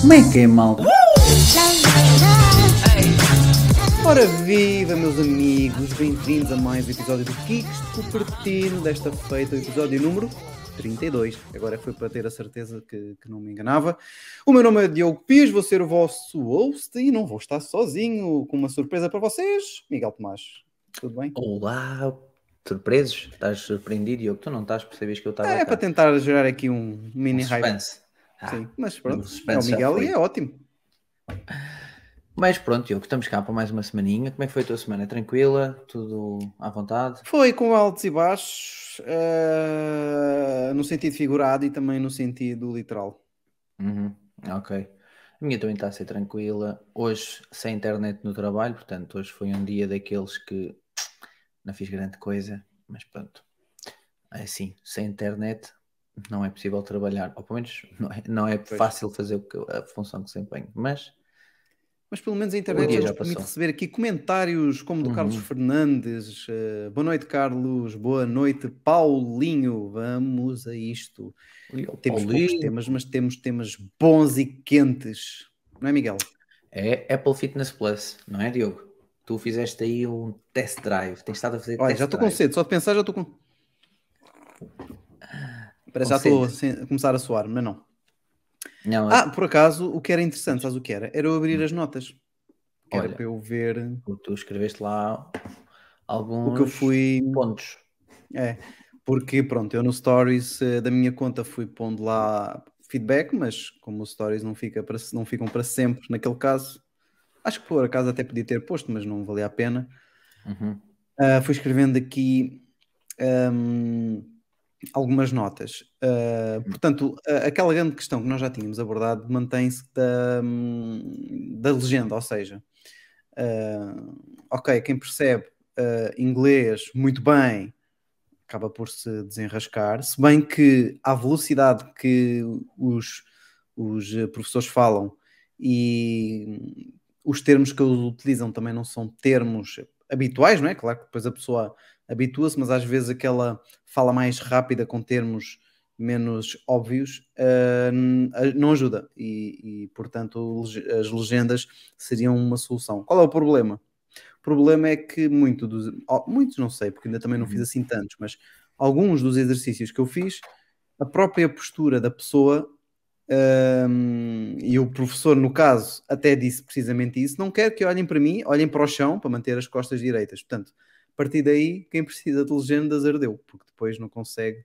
Como é que é, malta? Ora viva meus amigos, bem-vindos a mais um episódio do Kicks de Cupertino, desta feita, o episódio número 32. Agora foi para ter a certeza que, que não me enganava. O meu nome é Diogo Pires, vou ser o vosso host e não vou estar sozinho, com uma surpresa para vocês. Miguel Tomás, tudo bem? Olá, surpresos? Estás surpreendido, Diogo? Tu não estás, percebes que eu estava É, cá. para tentar gerar aqui um mini Um hype. suspense. Ah, Sim, mas pronto, o é o Miguel e é ótimo. Mas pronto, Diogo, estamos cá para mais uma semaninha. Como é que foi a tua semana? Tranquila? Tudo à vontade? Foi com altos e baixos, eh, no sentido figurado e também no sentido literal. Uhum, ok. A minha também está a ser tranquila. Hoje, sem internet no trabalho, portanto, hoje foi um dia daqueles que não fiz grande coisa, mas pronto. É assim, sem internet não é possível trabalhar, ou pelo menos não é, não é fácil fazer que eu- a função que desempenho, mas Mas pelo menos a internet já já nos permite passou. receber aqui comentários como do Uhum. Carlos Fernandes. eh, boa noite, Carlos. Boa noite, Paulinho. Vamos a isto. Temos poucos Paulinho. temas, mas temos temas bons e quentes. Não é, Miguel? É Apple Fitness Plus, não é, Diogo? Tu fizeste aí um test drive, tens estado a fazer Olha, já estou com sede. Só de pensar já estou com... Parece já Com estou a sede. sen- a começar a suar, mas não. Não, Ah, por acaso, o que era interessante, sabes o que era? Era eu abrir as notas. Que era Olha. para eu ver tu escreveste lá alguns o que eu fui... pontos. É, porque pronto, eu no Stories eh, da minha conta fui pondo lá feedback, mas como os Stories não, fica para, não ficam para sempre naquele caso, acho que por acaso até podia ter posto, mas não valia a pena. Uhum. Ah, fui escrevendo aqui ahm, algumas notas. Ah, portanto, a- aquela grande questão que nós já tínhamos abordado mantém-se da, hum, da legenda, ou seja, ah, ok, quem percebe ah, inglês muito bem acaba por se desenrascar, se bem que à velocidade que os, os professores falam e os termos que eles utilizam também não são termos habituais, não é? Claro que depois a pessoa habitua-se, mas às vezes aquela fala mais rápida com termos menos óbvios n- não ajuda e, e, portanto as legendas seriam uma solução. Qual é o problema? O problema é que muito dos, muitos não sei, porque ainda também não fiz Uhum. assim tantos, mas alguns dos exercícios que eu fiz, a própria postura da pessoa hum, e o professor, no caso, até disse precisamente isso: não quero que olhem para mim, olhem para o chão para manter as costas direitas. Portanto, a partir daí, quem precisa de legendas ardeu, porque depois não consegue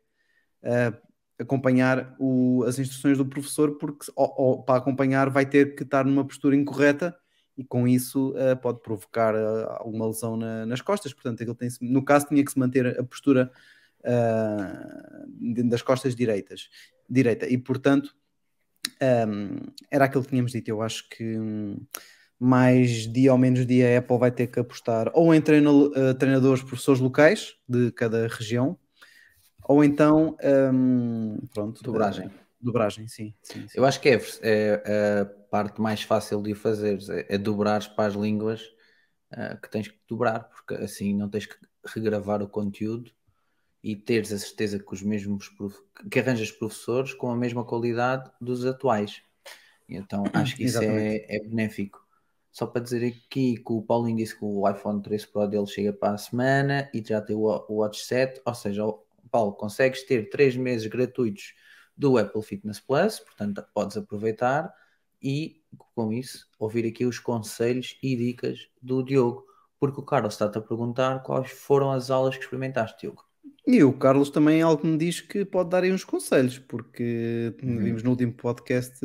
ah, acompanhar o- as instruções do professor, porque ou- ou para acompanhar vai ter que estar numa postura incorreta e com isso ah, pode provocar ah, alguma lesão na- nas costas. Portanto, aquilo tem no caso, tinha que se manter a postura de- das costas direitas, direita, e portanto um, era aquilo que tínhamos dito. Eu acho que hum, mais dia ou menos dia a Apple vai ter que apostar ou em treina- eh, treinadores, professores locais de cada região, ou então hum, pronto, Dobragem. eh, dobragem, sim. sim, sim. Eu acho que é, é a parte mais fácil de fazer, é, é dobrares para as línguas ah, que tens que dobrar, porque assim não tens que regravar o conteúdo e teres a certeza que os mesmos prof- que arranjas professores com a mesma qualidade dos atuais. Então acho que isso é, é benéfico. Só para dizer aqui que o Paulinho disse que o iPhone 13 Pro dele chega para a semana e já tem o Watch 7, ou seja, Paulo, consegues ter 3 meses gratuitos do Apple Fitness Plus, portanto podes aproveitar e com isso ouvir aqui os conselhos e dicas do Diogo, porque o Carlos está-te a perguntar quais foram as aulas que experimentaste, Diogo. E o Carlos também algo me diz que pode dar aí uns conselhos, porque Uhum. vimos no último podcast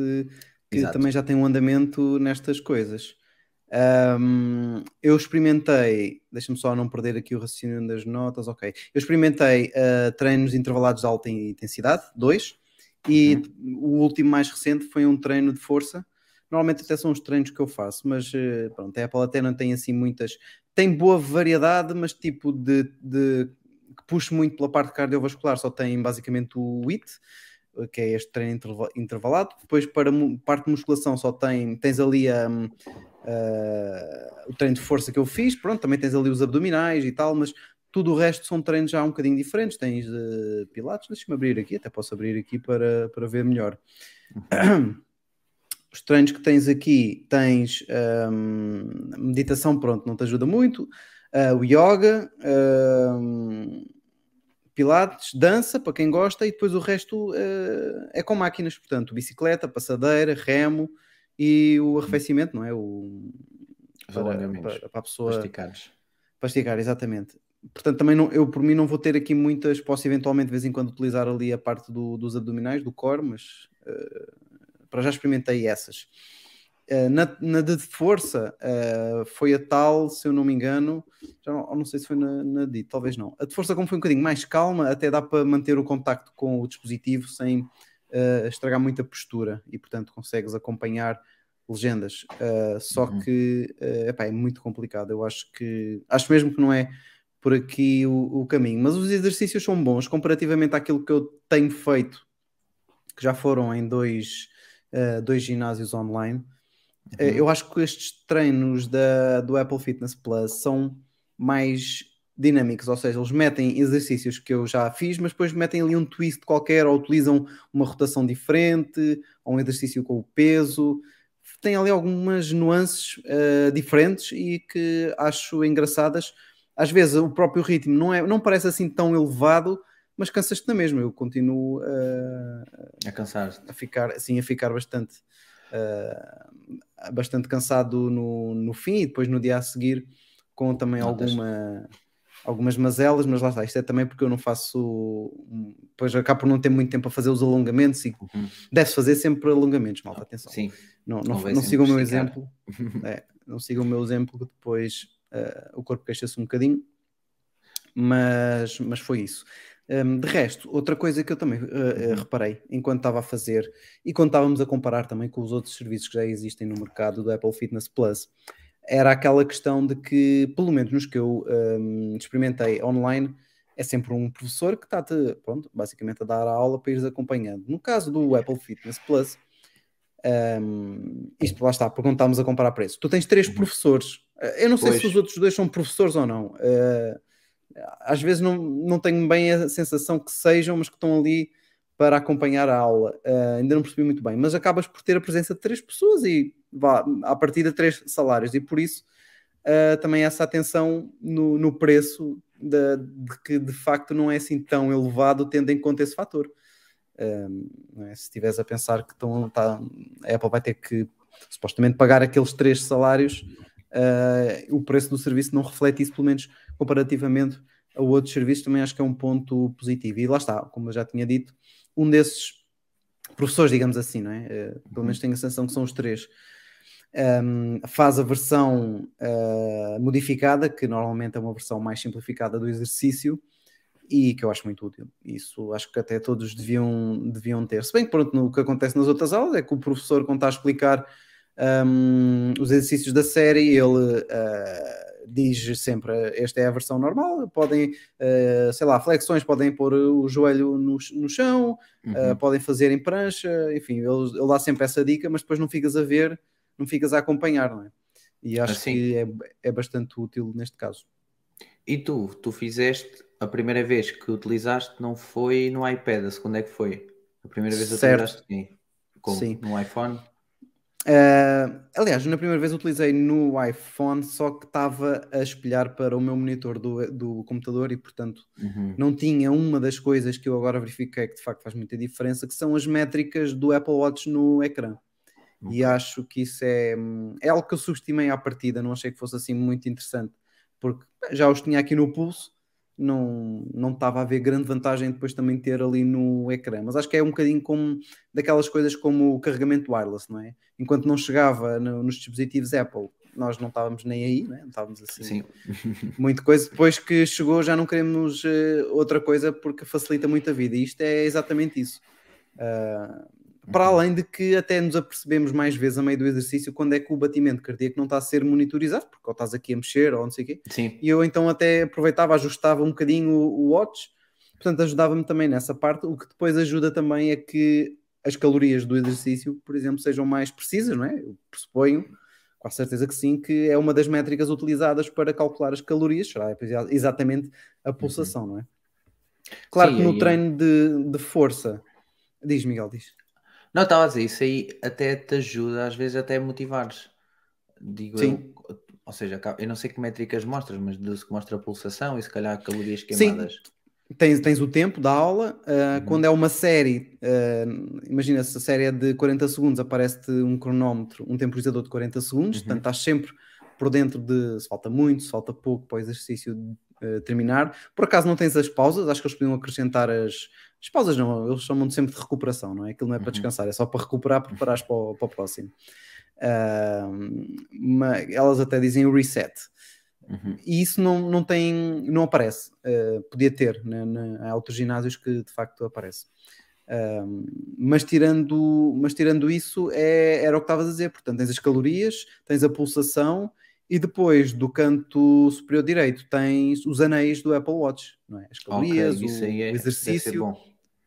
que Exato. também já tem um andamento nestas coisas. Ahm, eu experimentei, deixa-me só não perder aqui o raciocínio das notas, ok. Eu experimentei ah, treinos intervalados de alta intensidade, dois, e o último mais recente foi um treino de força. Normalmente até são os treinos que eu faço, mas eh, pronto, a Apple até não tem assim muitas. Tem boa variedade, mas tipo de, de que puxe muito pela parte cardiovascular, só tem basicamente o HIIT. Que é este treino interva- intervalado. Depois, para parte de musculação, só tem, tens ali a, a- o treino de força que eu fiz. Pronto, também tens ali os abdominais e tal, mas tudo o resto são treinos já um bocadinho diferentes. Tens eh, pilates, deixa-me abrir aqui, até posso abrir aqui para, para ver melhor. Os treinos que tens aqui, tens hum, meditação, pronto, não te ajuda muito. Ah, o yoga, hum, pilates, dança, para quem gosta, e depois o resto eh, é com máquinas, portanto, bicicleta, passadeira, remo e o arrefecimento, não é? O, para, para, para a pessoa Masticados. para esticar, exatamente. Portanto, também não, eu por mim não vou ter aqui muitas, posso eventualmente de vez em quando utilizar ali a parte do- dos abdominais, do core, mas eh, para já experimentei essas. Eh, na, na de força eh, foi a tal, se eu não me engano, já não, não sei se foi na, na de, talvez não. A de força, como foi um bocadinho mais calma, até dá para manter o contacto com o dispositivo sem eh, estragar muita postura e, portanto, consegues acompanhar legendas. Uh, só Uhum. que uh, epá, é muito complicado. Eu acho que acho mesmo que não é por aqui o, o caminho. Mas os exercícios são bons comparativamente àquilo que eu tenho feito, que já foram em dois, uh, dois ginásios online. Uh, eu acho que estes treinos da, do Apple Fitness Plus são mais dinâmicos, ou seja, eles metem exercícios que eu já fiz, mas depois metem ali um twist qualquer, ou utilizam uma rotação diferente, ou um exercício com o peso. Tem ali algumas nuances uh, diferentes e que acho engraçadas. Às vezes o próprio ritmo não, é, não parece assim tão elevado, mas cansas-te na mesma. Eu continuo uh, A cansar a ficar assim, a ficar bastante, uh, bastante cansado no, no fim e depois no dia a seguir com também Notas. alguma algumas mazelas, mas lá está, isto é também porque eu não faço, depois acabo por não ter muito tempo a fazer os alongamentos e Uhum. deve-se fazer sempre alongamentos, malta, atenção. Sim. Não, não, não sigam o meu exemplo, é, não sigam o meu exemplo que depois eh, o corpo queixa-se um bocadinho, mas, mas foi isso. Um, de resto, outra coisa que eu também eh, eh, reparei enquanto estava a fazer e quando estávamos a comparar também com os outros serviços que já existem no mercado do Apple Fitness Plus, era aquela questão de que, pelo menos nos que eu um, experimentei online, é sempre um professor que está-te, pronto, basicamente a dar a aula para ires acompanhando. No caso do Apple Fitness Plus, um, isto lá está, porque não estávamos a comparar preços. Tu tens três Uhum. professores. Uh, Eu não sei Pois. se os outros dois são professores ou não. Uh, às vezes não, não tenho bem a sensação que sejam, mas que estão ali para acompanhar a aula. Uh, ainda não percebi muito bem, mas acabas por ter a presença de três pessoas e vá, a partir de três salários, e por isso uh, também essa atenção no, no preço de, de que de facto não é assim tão elevado, tendo em conta esse fator. Não é? Se estiveres a pensar que estão, tá, a Apple vai ter que supostamente pagar aqueles três salários, o preço do serviço não reflete isso, pelo menos comparativamente a outros serviços, também acho que é um ponto positivo. E lá está, como eu já tinha dito, um desses professores, digamos assim, não é? Uh, pelo menos tenho a sensação que são os três. Um, faz a versão uh, modificada, que normalmente é uma versão mais simplificada do exercício, e que eu acho muito útil. Isso acho que até todos deviam, deviam ter. Se bem que pronto, no, o que acontece nas outras aulas é que o professor, quando está a explicar um, os exercícios da série, ele uh, diz sempre esta é a versão normal, podem, uh, sei lá, flexões, podem pôr o joelho no, no chão, Uhum. uh, podem fazer em prancha, enfim, ele, ele dá sempre essa dica, mas depois não ficas a ver, não ficas a acompanhar, não é? E acho Assim. que é, é bastante útil neste caso. E tu, tu fizeste a primeira vez que utilizaste não foi no iPad, a segunda é que foi? A primeira vez Certo. utilizaste sim. Como? Sim. No iPhone? Uh, aliás, na primeira vez utilizei no iPhone, só que estava a espelhar para o meu monitor do, do computador e, portanto, Uhum. não tinha uma das coisas que eu agora verifiquei que de facto faz muita diferença, que são as métricas do Apple Watch no ecrã. E acho que isso é, é algo que eu subestimei à partida, não achei que fosse assim muito interessante, porque já os tinha aqui no pulso, não, não estava a ver grande vantagem depois também ter ali no ecrã. Mas acho que é um bocadinho como daquelas coisas como o carregamento wireless, não é? Enquanto não chegava no- nos dispositivos Apple, nós não estávamos nem aí, não é? não estávamos assim Sim. muita coisa. Depois que chegou, já não queremos eh, outra coisa porque facilita muito a vida. E isto é exatamente isso. Ah, para além de que até nos apercebemos mais vezes a meio do exercício quando é que o batimento cardíaco não está a ser monitorizado, porque ou estás aqui a mexer ou não sei o quê. Sim. E eu então até aproveitava, ajustava um bocadinho o, o watch Portanto, ajudava-me também nessa parte. O que depois ajuda também é que as calorias do exercício, por exemplo, sejam mais precisas, não é? Eu pressuponho, com a certeza que sim, que é uma das métricas utilizadas para calcular as calorias, será exatamente a pulsação, não é? Claro Sim, que no aí- treino de, de força, diz Miguel, diz. Não, estava a dizer, isso aí até te ajuda, às vezes até a motivares. Digo Sim. eu, ou seja, eu não sei que métricas mostras, mas deduzo que mostra a pulsação e se calhar calorias Sim. queimadas. Tens, tens o tempo da aula, ah, Uhum. quando é uma série, ah, imagina se a série é de 40 segundos, aparece-te um cronómetro, um temporizador de 40 segundos, Uhum. portanto estás sempre por dentro de se falta muito, se falta pouco para o exercício ah, terminar. Por acaso não tens as pausas, acho que eles podiam acrescentar as, as pausas, não, eles chamam sempre de recuperação, não é? Aquilo não é para Uhum. descansar, é só para recuperar, preparares para o, para o próximo. Mas elas até dizem o reset Uhum. e isso não, não tem, não aparece. Uh, podia ter, né, na, há outros ginásios que de facto aparece. Um, mas, tirando, mas tirando isso, é, era o que estavas a dizer. Portanto, tens as calorias, tens a pulsação e depois do canto superior direito tens os anéis do Apple Watch, não é? As calorias, Ok, isso o, é, o exercício,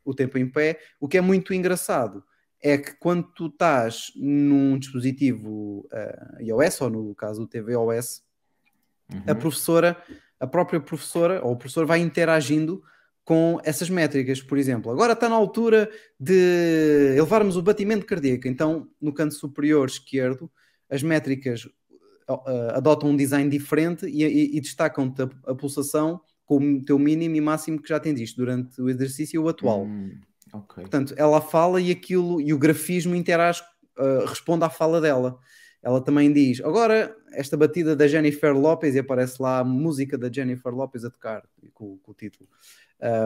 o tempo em pé. O que é muito engraçado é que quando tu estás num dispositivo uh, iOS, ou no caso do tvOS, a Uhum. professora, a própria professora ou o professor vai interagindo com essas métricas, por exemplo. Agora está na altura de elevarmos o batimento cardíaco, então no canto superior esquerdo as métricas adotam um design diferente e, e, e destacam-te a, a, pulsação com o teu mínimo e máximo que já atendiste durante o exercício atual. Hum, okay. Portanto, ela fala e aquilo e o grafismo interage, uh, responde à fala dela ela também diz: agora esta batida da Jennifer Lopez e aparece lá a música da Jennifer Lopez a tocar com, com o título.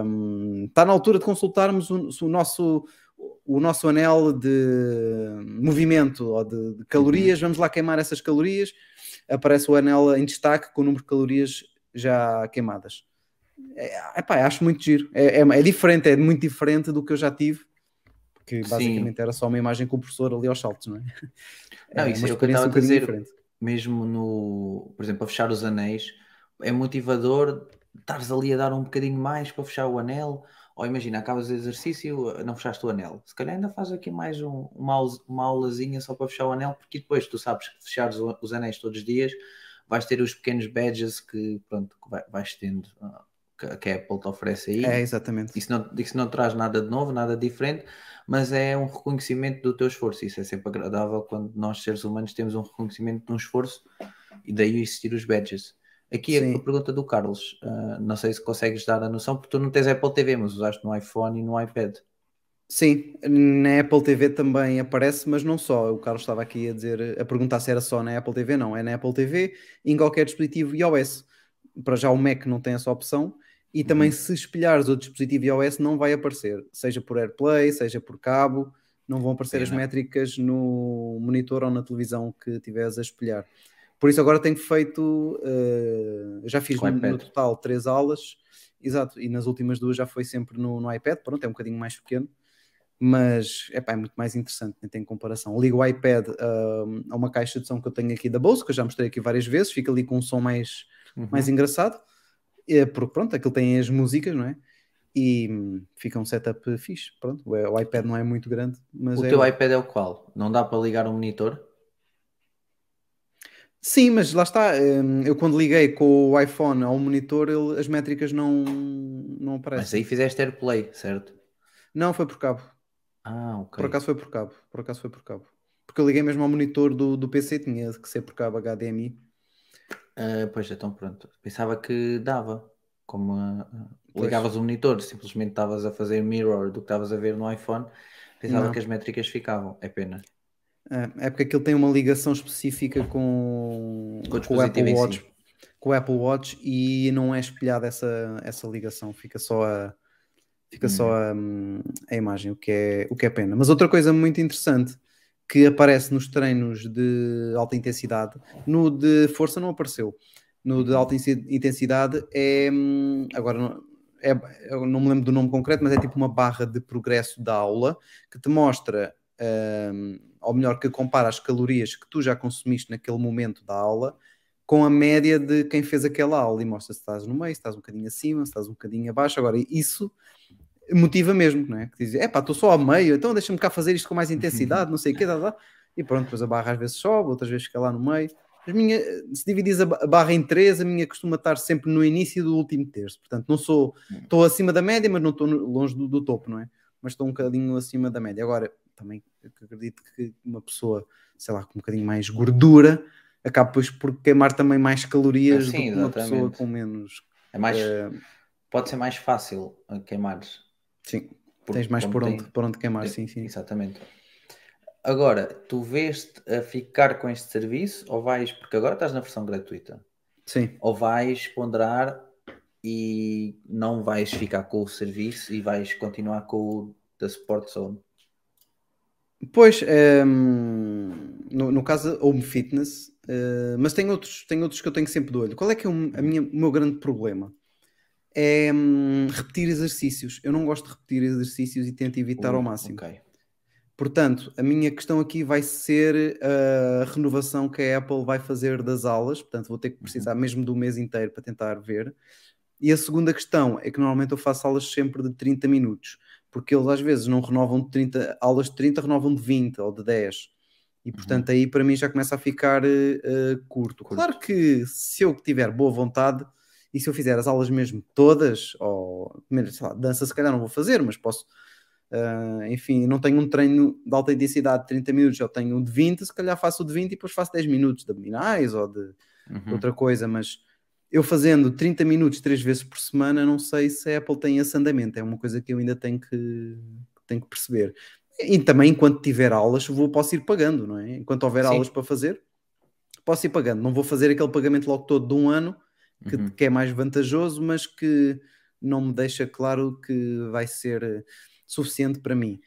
Um, está na altura de consultarmos o, o, nosso, o nosso anel de movimento ou de, de calorias. Uhum. Vamos lá queimar essas calorias. Aparece o anel em destaque com o número de calorias já queimadas. É, epá, acho muito giro. É, é, é, diferente, é muito diferente do que eu já tive. Que basicamente Sim. era só uma imagem com o professor ali aos saltos, não é? Não, isso é o que eu estava um a dizer. Diferente. Mesmo no, por exemplo, a fechar os anéis, é motivador estares ali a dar um bocadinho mais para fechar o anel. Ou imagina, acabas o exercício, não fechaste o anel. Se calhar ainda faz aqui mais um, uma, uma aulazinha só para fechar o anel, porque depois tu sabes que fechares os anéis todos os dias, vais ter os pequenos badges que, pronto, que vai, vais tendo, que a Apple te oferece aí. É, exatamente. Isso não, isso não traz nada de novo, nada diferente, mas é um reconhecimento do teu esforço. Isso é sempre agradável quando nós, seres humanos, temos um reconhecimento de um esforço e daí existir os badges. Aqui Sim. a pergunta do Carlos, uh, não sei se consegues dar a noção, porque tu não tens Apple TV, mas usaste no iPhone e no iPad. Sim, na Apple TV também aparece, mas não só. O Carlos estava aqui a dizer, a perguntar se era só na Apple TV, não, é na Apple TV em qualquer dispositivo iOS. Para já o Mac não tem essa opção, e também uhum. se espelhares o dispositivo iOS não vai aparecer, seja por AirPlay, seja por cabo, não vão aparecer Sim, as não. métricas no monitor ou na televisão que tiveres a espelhar. Por isso agora tenho feito, uh, já fiz no, no, total três aulas, exato, e nas últimas duas já foi sempre no, no iPad, pronto, é um bocadinho mais pequeno, mas epá, é muito mais interessante, nem tem comparação. Ligo o iPad uh, a uma caixa de som que eu tenho aqui da bolsa, que eu já mostrei aqui várias vezes, fica ali com um som mais, Uhum. mais engraçado, é, porque pronto, aquilo tem as músicas, não é? E hum, fica um setup fixe. Pronto, o, o iPad não é muito grande, mas O é. teu iPad é o qual? Não dá para ligar o monitor? Sim, mas lá está. hum, Eu quando liguei com o iPhone ao monitor, ele- as métricas não, não Mas aparecem. aí fizeste AirPlay, certo? Não, foi por cabo. Ah, ok. Por acaso foi por cabo. Por acaso foi por cabo. Porque eu liguei mesmo ao monitor do, do PC, tinha que ser por cabo HDMI. Ah, pois, então pronto. Pensava que dava. Como ah, Pois. ligavas o monitor, simplesmente estavas a fazer mirror do que estavas a ver no iPhone, pensava Não. que as métricas ficavam. É pena. É, é porque aquilo tem uma ligação específica com, Com o com o Apple em si. Watch, com o Apple Watch e não é espelhada essa, essa ligação, fica só a fica só a, hum, a imagem, o que, é, o que é pena. Mas outra coisa muito interessante que aparece nos treinos de alta intensidade, no de força não apareceu. No de alta intensidade é hum, agora não, é, eu não me lembro do nome concreto, mas é tipo uma barra de progresso da aula que te mostra hum, ou melhor, que compara as calorias que tu já consumiste naquele momento da aula com a média de quem fez aquela aula e mostra se estás no meio, se estás um bocadinho acima, se estás um bocadinho abaixo. Agora, isso motiva mesmo, não é? Que diz, é pá, estou só ao meio, então deixa-me cá fazer isto com mais intensidade, não sei o quê, dá, dá. e pronto, depois a barra às vezes sobe, outras vezes fica lá no meio. As minha, se dividis a ba- a barra em três, a minha costuma estar sempre no início do último terço. Portanto, não sou, estou acima da média, mas não estou longe do, do topo, não é? Mas estou um bocadinho acima da média. Agora, também acredito que uma pessoa, sei lá, com um bocadinho mais gordura, acaba depois por queimar também mais calorias Ah, sim, do que uma pessoa com menos. É mais, eh, pode ser mais fácil a queimares. sim, tens mais por tem- onde, por onde queimar, sim, sim. Exatamente. Agora, tu vês-te a ficar com este serviço ou vais, porque agora estás na versão gratuita, Sim. ou vais ponderar e não vais ficar com o serviço e vais continuar com o da Sport Zone? Pois, ehm, no, no caso Home Fitness, eh, mas tem outros, tem outros que eu tenho sempre de olho. Qual é que é o, minha, o meu grande problema? É hum, repetir exercícios. Eu não gosto de repetir exercícios e tento evitar ao Uh, máximo. ok. Portanto, a minha questão aqui vai ser a renovação que a Apple vai fazer das aulas. Portanto, vou ter que precisar mesmo do mês inteiro para tentar ver. E a segunda questão é que normalmente eu faço aulas sempre de 30 minutos, porque eles às vezes não renovam de 30, aulas de 30, renovam de 20 ou de 10. E portanto aí para mim já começa a ficar eh, curto. Claro que se eu tiver boa vontade e se eu fizer as aulas mesmo todas, ou sei lá, dança se calhar não vou fazer, mas posso, ah, enfim, não tenho um treino de alta intensidade de 30 minutos, eu tenho um de 20, se calhar faço o de 20 e depois faço 10 minutos de abdominais ou de Uhum. outra coisa, mas eu fazendo 30 minutos três vezes por semana, não sei se a Apple tem esse andamento, é uma coisa que eu ainda tenho que, tenho que perceber. E também, enquanto tiver aulas, vou, posso ir pagando, não é? Enquanto houver Sim. aulas para fazer, posso ir pagando. Não vou fazer aquele pagamento logo todo de um ano, que, Uhum. que é mais vantajoso, mas que não me deixa claro que vai ser eh, suficiente para mim.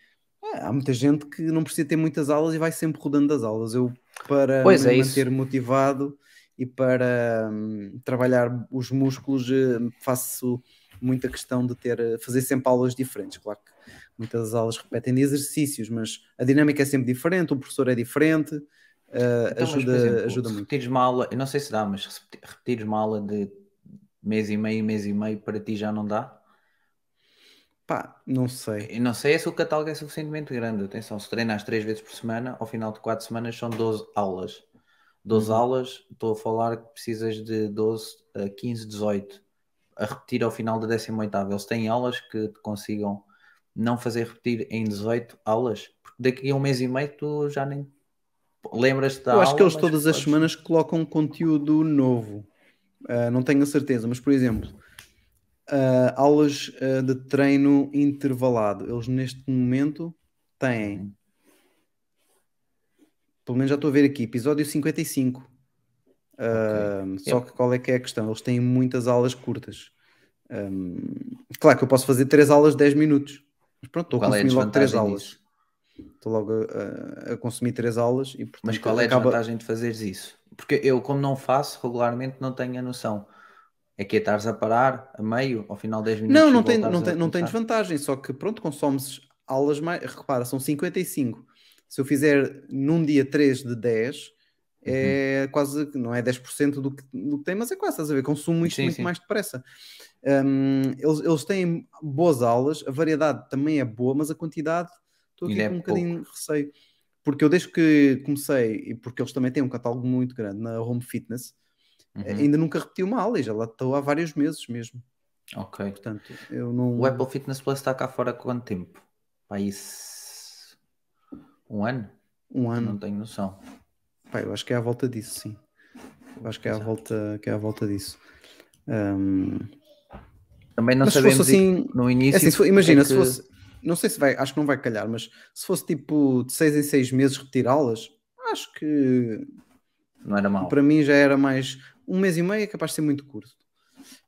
Ah, Há muita gente que não precisa ter muitas aulas e vai sempre rodando das aulas. Eu, para Pois me é isso. manter motivado e para hum, trabalhar os músculos, eh, faço muita questão de ter, eh, fazer sempre aulas diferentes. Claro que muitas aulas repetem de exercícios, mas a dinâmica é sempre diferente, o professor é diferente, eh, Então, mas, ajuda, exemplo, ajuda se muito. repetires uma aula, eu não sei se dá, mas se repeti- repetires uma aula de mês e meio, mês e meio, para ti já não dá? Pá, não sei. Eu não sei se o catálogo é suficientemente grande. Atenção, se treinas três vezes por semana, ao final de quatro semanas são 12 aulas. 12 Uhum. aulas, estou a falar que precisas de 12 a 15, 18 a repetir ao final da 18ª. Eles têm aulas que te consigam não fazer repetir em 18 aulas, porque daqui a um mês e meio tu já nem lembras-te da Eu acho aula, que eles todas as podes- semanas colocam conteúdo novo. Ah, não tenho a certeza, mas por exemplo, ah, aulas ah, de treino intervalado. Eles neste momento têm, Uhum. Pelo menos já estou a ver aqui, episódio 55. Ah, Só Yep. que qual é que é a questão? Eles têm muitas aulas curtas. Ahm, claro que eu posso fazer três aulas de 10 minutos. Mas pronto, estou a Qual é a consumir logo três desvantagem aulas. disso? Estou logo a, a- consumir três aulas e portanto Mas qual é a acaba- desvantagem de fazeres isso? Porque eu, como não faço regularmente, não tenho a noção. É que é estares a parar a meio, ao final de 10 minutos. Não, não tem, não, tem, não tem desvantagem, só que pronto, consomes aulas mais. Repara, são 55. Se eu fizer num dia 3 de 10, Uhum. é quase, não é 10% do que, do que tem, mas é quase, estás a ver? Consumo isto Sim, muito sim. mais depressa. Hum, eles, eles têm boas aulas, a variedade também é boa, mas a quantidade, estou aqui é com um bocadinho de receio. Porque eu desde que comecei, e porque eles também têm um catálogo muito grande na Home Fitness, Uhum. ainda nunca repeti uma aula e já lá estou há vários meses mesmo. Ok. Portanto, eu não. O Apple Fitness Plus está cá fora há quanto tempo? Pá, isso... Um ano? Um ano. Não tenho noção. Eu acho que é à volta disso, sim. Eu acho que é à Exato. volta, que é à volta disso. Ahm, Também não mas se sabemos assim, no é início. assim, se for- imagina, é se que- fosse, não sei se vai, acho que não vai calhar, mas se fosse tipo de seis em seis meses repetir aulas, acho que Não era mau. para mim já era mais um mês e meio é capaz de ser muito curto.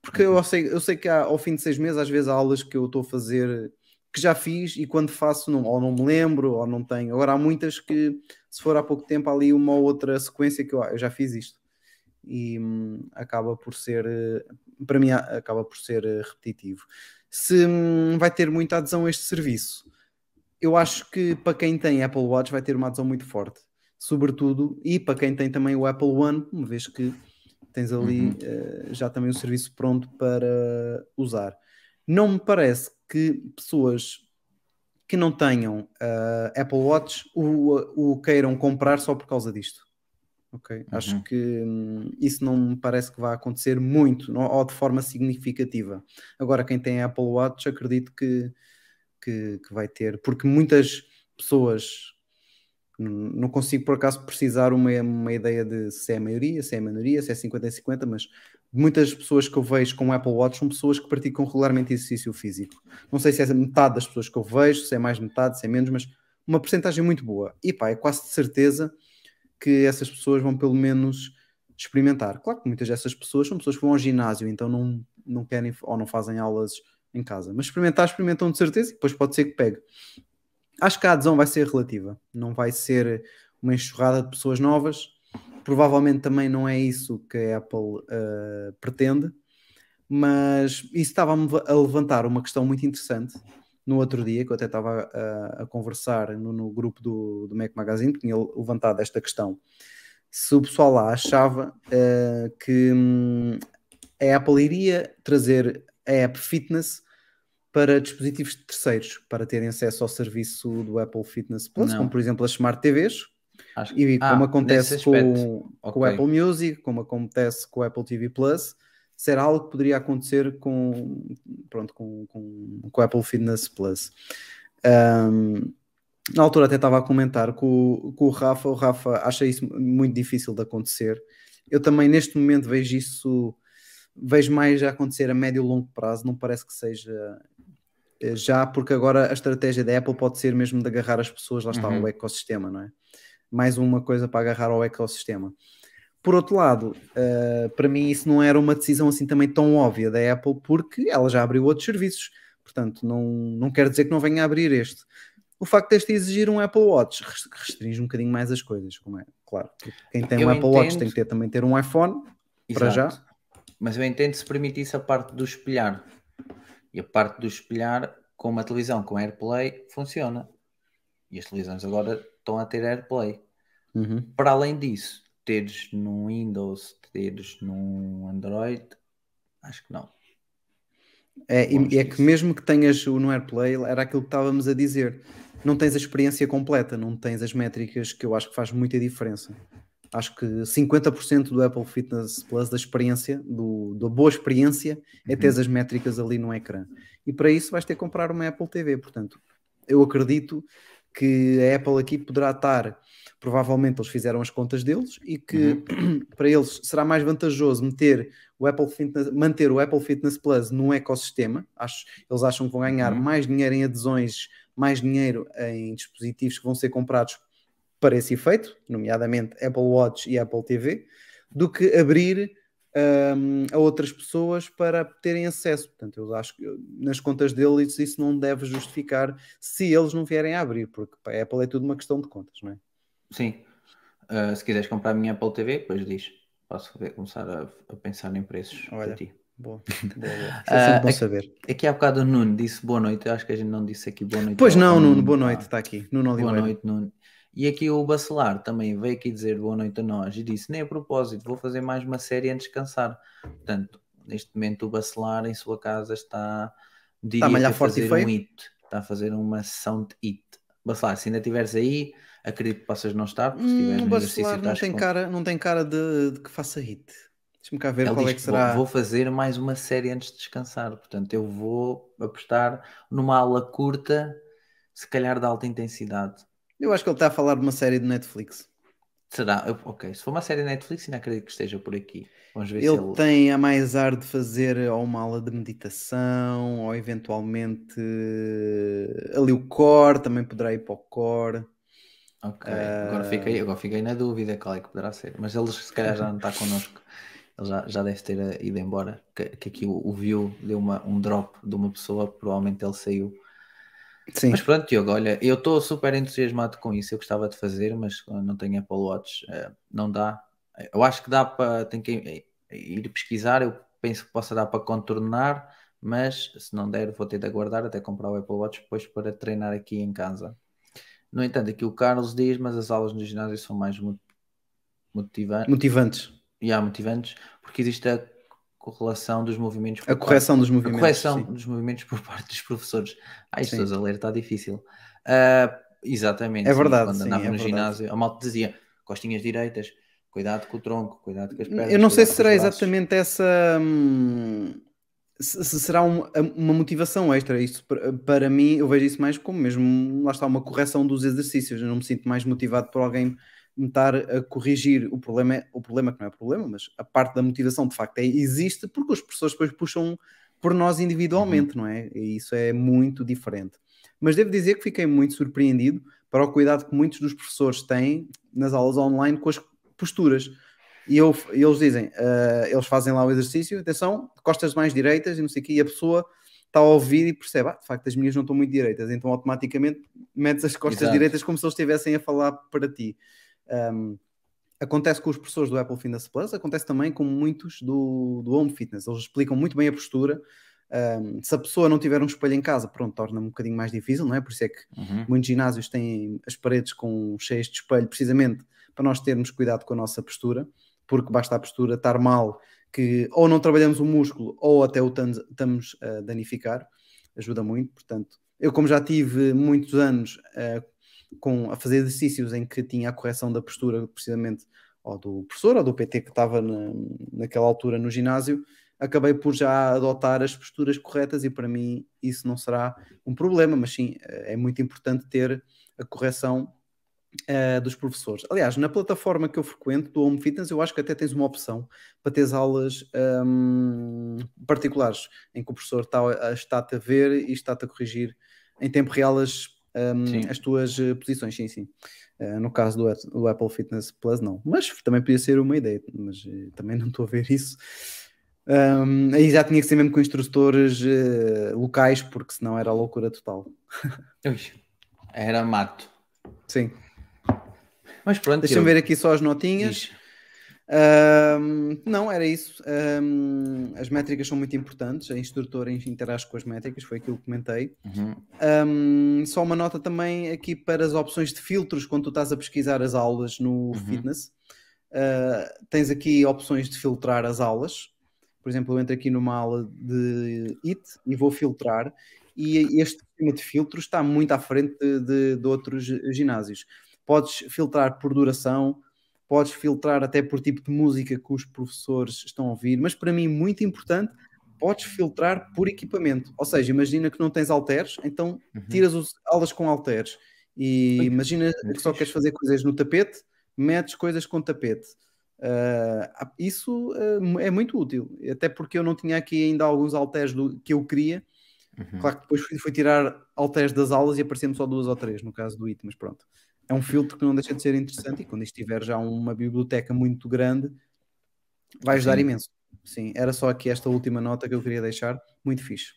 Porque Uhum. eu sei, eu sei que há, ao fim de seis meses, às vezes há aulas que eu estou a fazer que já fiz e quando faço não, ou não me lembro ou não tenho. Agora há muitas que, se for há pouco tempo, há ali uma ou outra sequência que eu, ah, eu já fiz isto e hum, acaba por ser, eh, para mim, acaba por ser eh, repetitivo. Se hum, vai ter muita adesão a este serviço, eu acho que para quem tem Apple Watch vai ter uma adesão muito forte, sobretudo, e para quem tem também o Apple One, uma vez que Tens ali Uhum. eh, já também o serviço pronto para usar. Não me parece que pessoas que não tenham ah, Apple Watch o, o queiram comprar só por causa disto. Ok? Acho Uhum. que hum, isso não me parece que vai acontecer muito não- ou de forma significativa. Agora, quem tem Apple Watch, acredito que, que, que vai ter, porque muitas pessoas não consigo por acaso precisar uma, uma ideia de se é maioria, se é minoria, se é 50 e 50, mas muitas pessoas que eu vejo com Apple Watch são pessoas que praticam regularmente exercício físico. Não sei se é metade das pessoas que eu vejo, se é mais metade, se é menos, mas uma porcentagem muito boa. E pá, é quase de certeza que essas pessoas vão pelo menos experimentar. Claro que muitas dessas pessoas são pessoas que vão ao ginásio, então não, não querem ou não fazem aulas em casa. Mas experimentar, experimentam de certeza e depois pode ser que pegue. Acho que a adesão vai ser relativa, não vai ser uma enxurrada de pessoas novas. Provavelmente também não é isso que a Apple uh, pretende, mas isso estava-me a levantar uma questão muito interessante no outro dia, que eu até estava a, a conversar no, no, grupo do, do Mac Magazine, que tinha levantado esta questão. Se o pessoal lá achava uh, que hum, a Apple iria trazer a app Fitness para dispositivos terceiros, para terem acesso ao serviço do Apple Fitness Plus, Não. como por exemplo as Smart TVs, Acho- e Ah, como nesse acontece com, aspecto. com o. Apple Music, como acontece com o Apple TV Plus, será algo que poderia acontecer com, pronto, com, com, com o Apple Fitness Plus. Ahm, na altura até estava a comentar com, o- com o Rafa, o Rafa acha isso muito difícil de acontecer. Eu também neste momento vejo isso, vejo mais a acontecer a médio e longo prazo, não parece que seja já, porque agora a estratégia da Apple pode ser mesmo de agarrar as pessoas, lá está, Uhum. o ecossistema, não é? Mais uma coisa para agarrar ao ecossistema. Por outro lado, eh, para mim isso não era uma decisão assim também tão óbvia da Apple, porque ela já abriu outros serviços, portanto não, não quer dizer que não venha a abrir este. O facto deste exigir um Apple Watch res- restringe um bocadinho mais as coisas, como é claro. Quem tem Eu um Apple Watch entendo. tem que ter, também ter um iPhone, para já. Exato. Mas eu entendo se permitisse a parte do espelhar. E a parte do espelhar com uma televisão com AirPlay funciona. E as televisões agora estão a ter AirPlay. Uhum. Para além disso, teres num Windows, teres num Android, acho que não. É, e- é que mesmo que tenhas o no AirPlay, era aquilo que estávamos a dizer. Não tens a experiência completa, não tens as métricas que eu acho que faz muita diferença. Acho que 50% do Apple Fitness Plus, da experiência, do, da boa experiência, é Uhum. ter as métricas ali no ecrã. E para isso vais ter que comprar uma Apple TV. Portanto, eu acredito que a Apple aqui poderá estar, provavelmente eles fizeram as contas deles e que para eles será mais vantajoso meter o Apple Fitness, manter o Apple Fitness Plus no ecossistema. Acho, eles acham que vão ganhar Uhum. mais dinheiro em adesões, mais dinheiro em dispositivos que vão ser comprados para esse efeito, nomeadamente Apple Watch e Apple TV, do que abrir hum, a outras pessoas para terem acesso. Portanto, eu acho que nas contas deles isso não deve justificar se eles não vierem a abrir, porque para a Apple é tudo uma questão de contas, não é? Sim. Uh, se quiseres comprar a minha Apple TV, depois diz. Posso ver- começar a, a pensar em preços Olha. para ti. Boa, boa, boa. É Ah, sempre bom é- saber. Aqui há bocado o Nuno disse boa noite. Eu acho que a gente não disse aqui boa noite. Pois não, Nuno, boa noite, está aqui. Nuno Boa Oliveira. noite, Nuno. E aqui o Bacelar também veio aqui dizer boa noite a nós e disse: nem a propósito, vou fazer mais uma série antes de descansar. Portanto, neste momento o Bacelar em sua casa está, diria a que a forte e fazer um hit. Está a fazer uma sessão de hit. Bacelar, se ainda estiveres aí, acredito que possas não estar, porque se estiveres Hum, no Bacelar não tem com- cara, não tem cara de, de que faça hit. Deixa-me cá ver Ele qual é que que vou- será. vou fazer mais uma série antes de descansar. Portanto, eu vou apostar numa aula curta, se calhar de alta intensidade. Eu acho que ele está a falar de uma série de Netflix. Será? Eu- ok, se for uma série Netflix, ainda acredito que esteja por aqui. Vamos ver se Ele ele. tem a mais ar de fazer ou uma aula de meditação, ou eventualmente eh, ali o core, também poderá ir para o core. Ok, agora fiquei, agora fiquei na dúvida qual é que poderá ser. Mas ele se calhar já não está connosco. Ele já, já deve ter eh, ido embora. Que, que aqui o, o view deu uma, um drop de uma pessoa, provavelmente ele saiu. Sim, Mas pronto, Diogo, olha, eu estou super entusiasmado com isso. Eu gostava de fazer, mas não tenho Apple Watch, eh, não dá. Eu acho que dá para. Tenho que ir pesquisar. Eu penso que possa dar para contornar, mas se não der, vou ter de aguardar até comprar o Apple Watch depois para treinar aqui em casa. No entanto, aqui o Carlos diz, mas as aulas no ginásio são mais mo- motivantes. motivantes. e há motivantes, porque existe a correlação dos movimentos. A correção dos parte, movimentos. A correção sim. dos movimentos por parte dos professores. Ah, isto a ler, está difícil. Ah, exatamente. É sim, verdade, Quando sim, andava é no verdade. ginásio, a malta dizia costinhas direitas, cuidado com o tronco, cuidado com as pernas. Eu não sei se será exatamente essa. hum, se se será um- uma motivação extra. Isso para, para mim, eu vejo isso mais como mesmo, lá está, uma correção dos exercícios. Eu não me sinto mais motivado por alguém me estar a corrigir. O problema, é, o problema que não é problema, mas a parte da motivação de facto é, existe porque os professores depois puxam por nós individualmente, não é? E isso é muito diferente. Mas devo dizer que fiquei muito surpreendido para o cuidado que muitos dos professores têm nas aulas online com as posturas. E eu- eles dizem, ah, eles fazem lá o exercício, atenção, costas mais direitas e não sei o quê, e a pessoa está a ouvir e percebe, ah, de facto as minhas não estão muito direitas, então automaticamente metes as costas Exato. direitas como se eles estivessem a falar para ti. Um, acontece com os professores do Apple Fitness Plus, acontece também com muitos do, do Home Fitness, eles explicam muito bem a postura. Um, se a pessoa não tiver um espelho em casa, pronto, torna um bocadinho mais difícil, não é? Por isso é que Uhum. Muitos ginásios têm as paredes com cheias de espelho, precisamente para nós termos cuidado com a nossa postura, porque basta a postura estar mal, que ou não trabalhamos o músculo ou até o estamos a danificar, ajuda muito. Portanto, eu, como já tive muitos anos eh, com, a fazer exercícios em que tinha a correção da postura, precisamente, ou do professor ou do PT que estava na, naquela altura no ginásio, acabei por já adotar as posturas corretas e para mim isso não será um problema, mas sim, eh, é muito importante ter a correção eh, dos professores. Aliás, na plataforma que eu frequento, do Home Fitness, eu acho que até tens uma opção para teres aulas hum, particulares, em que o professor está, está-te a ver e está-te a corrigir em tempo real as, Sim. as tuas eh, posições, sim, sim. Eh, no caso do, do Apple Fitness Plus, não. Mas também podia ser uma ideia, mas eh, também não estou a ver isso. Hum, aí já tinha que ser mesmo com instrutores eh, locais, porque senão era loucura total. Era mato. Sim. Mas pronto, Deixa-me eu- ver aqui só as notinhas. diz. Ahm, não, era isso. Ahm, as métricas são muito importantes. A instrutora interage com as métricas, foi aquilo que comentei. Uhum. Ahm, só uma nota também aqui para as opções de filtros quando tu estás a pesquisar as aulas no fitness. Ah, tens aqui opções de filtrar as aulas. Por exemplo, eu entro aqui numa aula de IT e vou filtrar. E este sistema de filtros está muito à frente de, de- de outros ginásios. Podes filtrar por duração, podes filtrar até por tipo de música que os professores estão a ouvir, mas para mim, muito importante, podes filtrar por equipamento. Ou seja, imagina que não tens halteres, então tiras os aulas com halteres. E imagina que só queres fazer coisas no tapete, metes coisas com tapete. Ah, isso ah, é muito útil, até porque eu não tinha aqui ainda alguns halteres do- que eu queria. Uhum. Claro que depois fui, fui tirar halteres das aulas e apareceram só duas ou três, no caso do IT, mas pronto. É um filtro que não deixa de ser interessante e quando isto tiver já uma biblioteca muito grande, vai ajudar Sim. imenso. Sim, era só aqui esta última nota que eu queria deixar, muito fixe.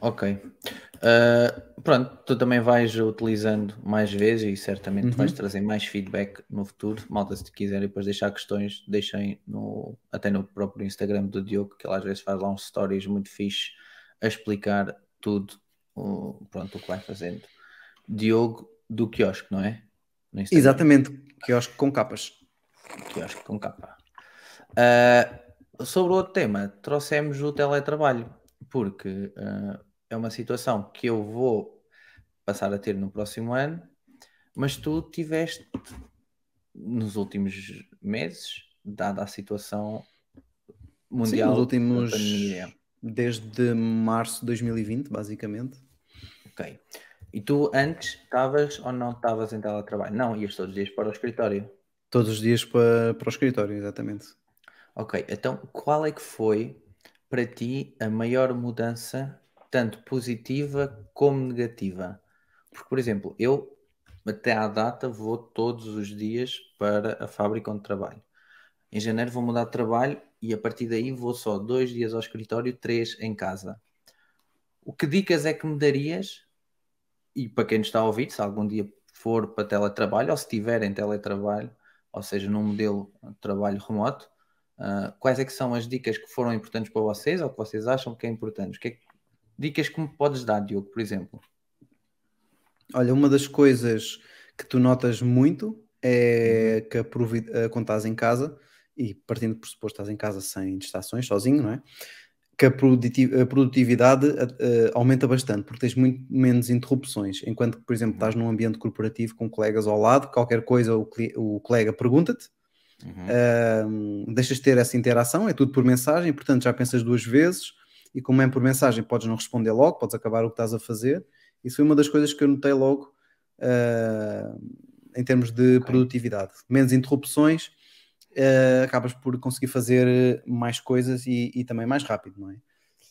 Ok. Uh, pronto, tu também vais utilizando mais vezes e certamente Uhum. vais trazer mais feedback no futuro. Malta, se quiserem depois deixar questões, deixem no, até no próprio Instagram do Diogo, que ele às vezes faz lá uns stories muito fixe a explicar tudo o, pronto, o que vai fazendo. Diogo do quiosque, não é? Exatamente, que eu acho que com capas. quiosque com capa. Uh, sobre o outro tema, trouxemos o teletrabalho, porque uh, é uma situação que eu vou passar a ter no próximo ano, mas tu tiveste nos últimos meses, dada a situação mundial Sim, nos últimos-. Desde março de 2020, basicamente. Ok. E tu antes estavas ou não estavas em teletrabalho? Não, ias todos os dias para o escritório. Todos os dias para, para o escritório, exatamente. Ok, então qual é que foi para ti a maior mudança, tanto positiva como negativa? Porque, por exemplo, eu até à data vou todos os dias para a fábrica onde trabalho. Em janeiro vou mudar de trabalho e a partir daí vou só dois dias ao escritório, três em casa. O que dicas é que me darias? E para quem nos está a ouvir, se algum dia for para teletrabalho ou se tiver em teletrabalho, ou seja, num modelo de trabalho remoto, Uh, quais é que são as dicas que foram importantes para vocês ou que vocês acham que é importante? Que é que- dicas que me podes dar, Diogo, por exemplo? Olha, uma das coisas que tu notas muito é que aprovi- eh, quando estás em casa e partindo por suposto estás em casa sem distrações, sozinho, não é? Que a produti- a produtividade eh, aumenta bastante, porque tens muito menos interrupções. Enquanto que, por exemplo, estás num ambiente corporativo com colegas ao lado, qualquer coisa o, o colega pergunta-te, Uhum. Ahm, deixas de ter essa interação, é tudo por mensagem, portanto já pensas duas vezes e como é por mensagem podes não responder logo, podes acabar o que estás a fazer. Isso foi uma das coisas que eu notei logo ah, em termos de Ok. produtividade. Menos interrupções, ah, acabas por conseguir fazer mais coisas e, e também mais rápido, não é?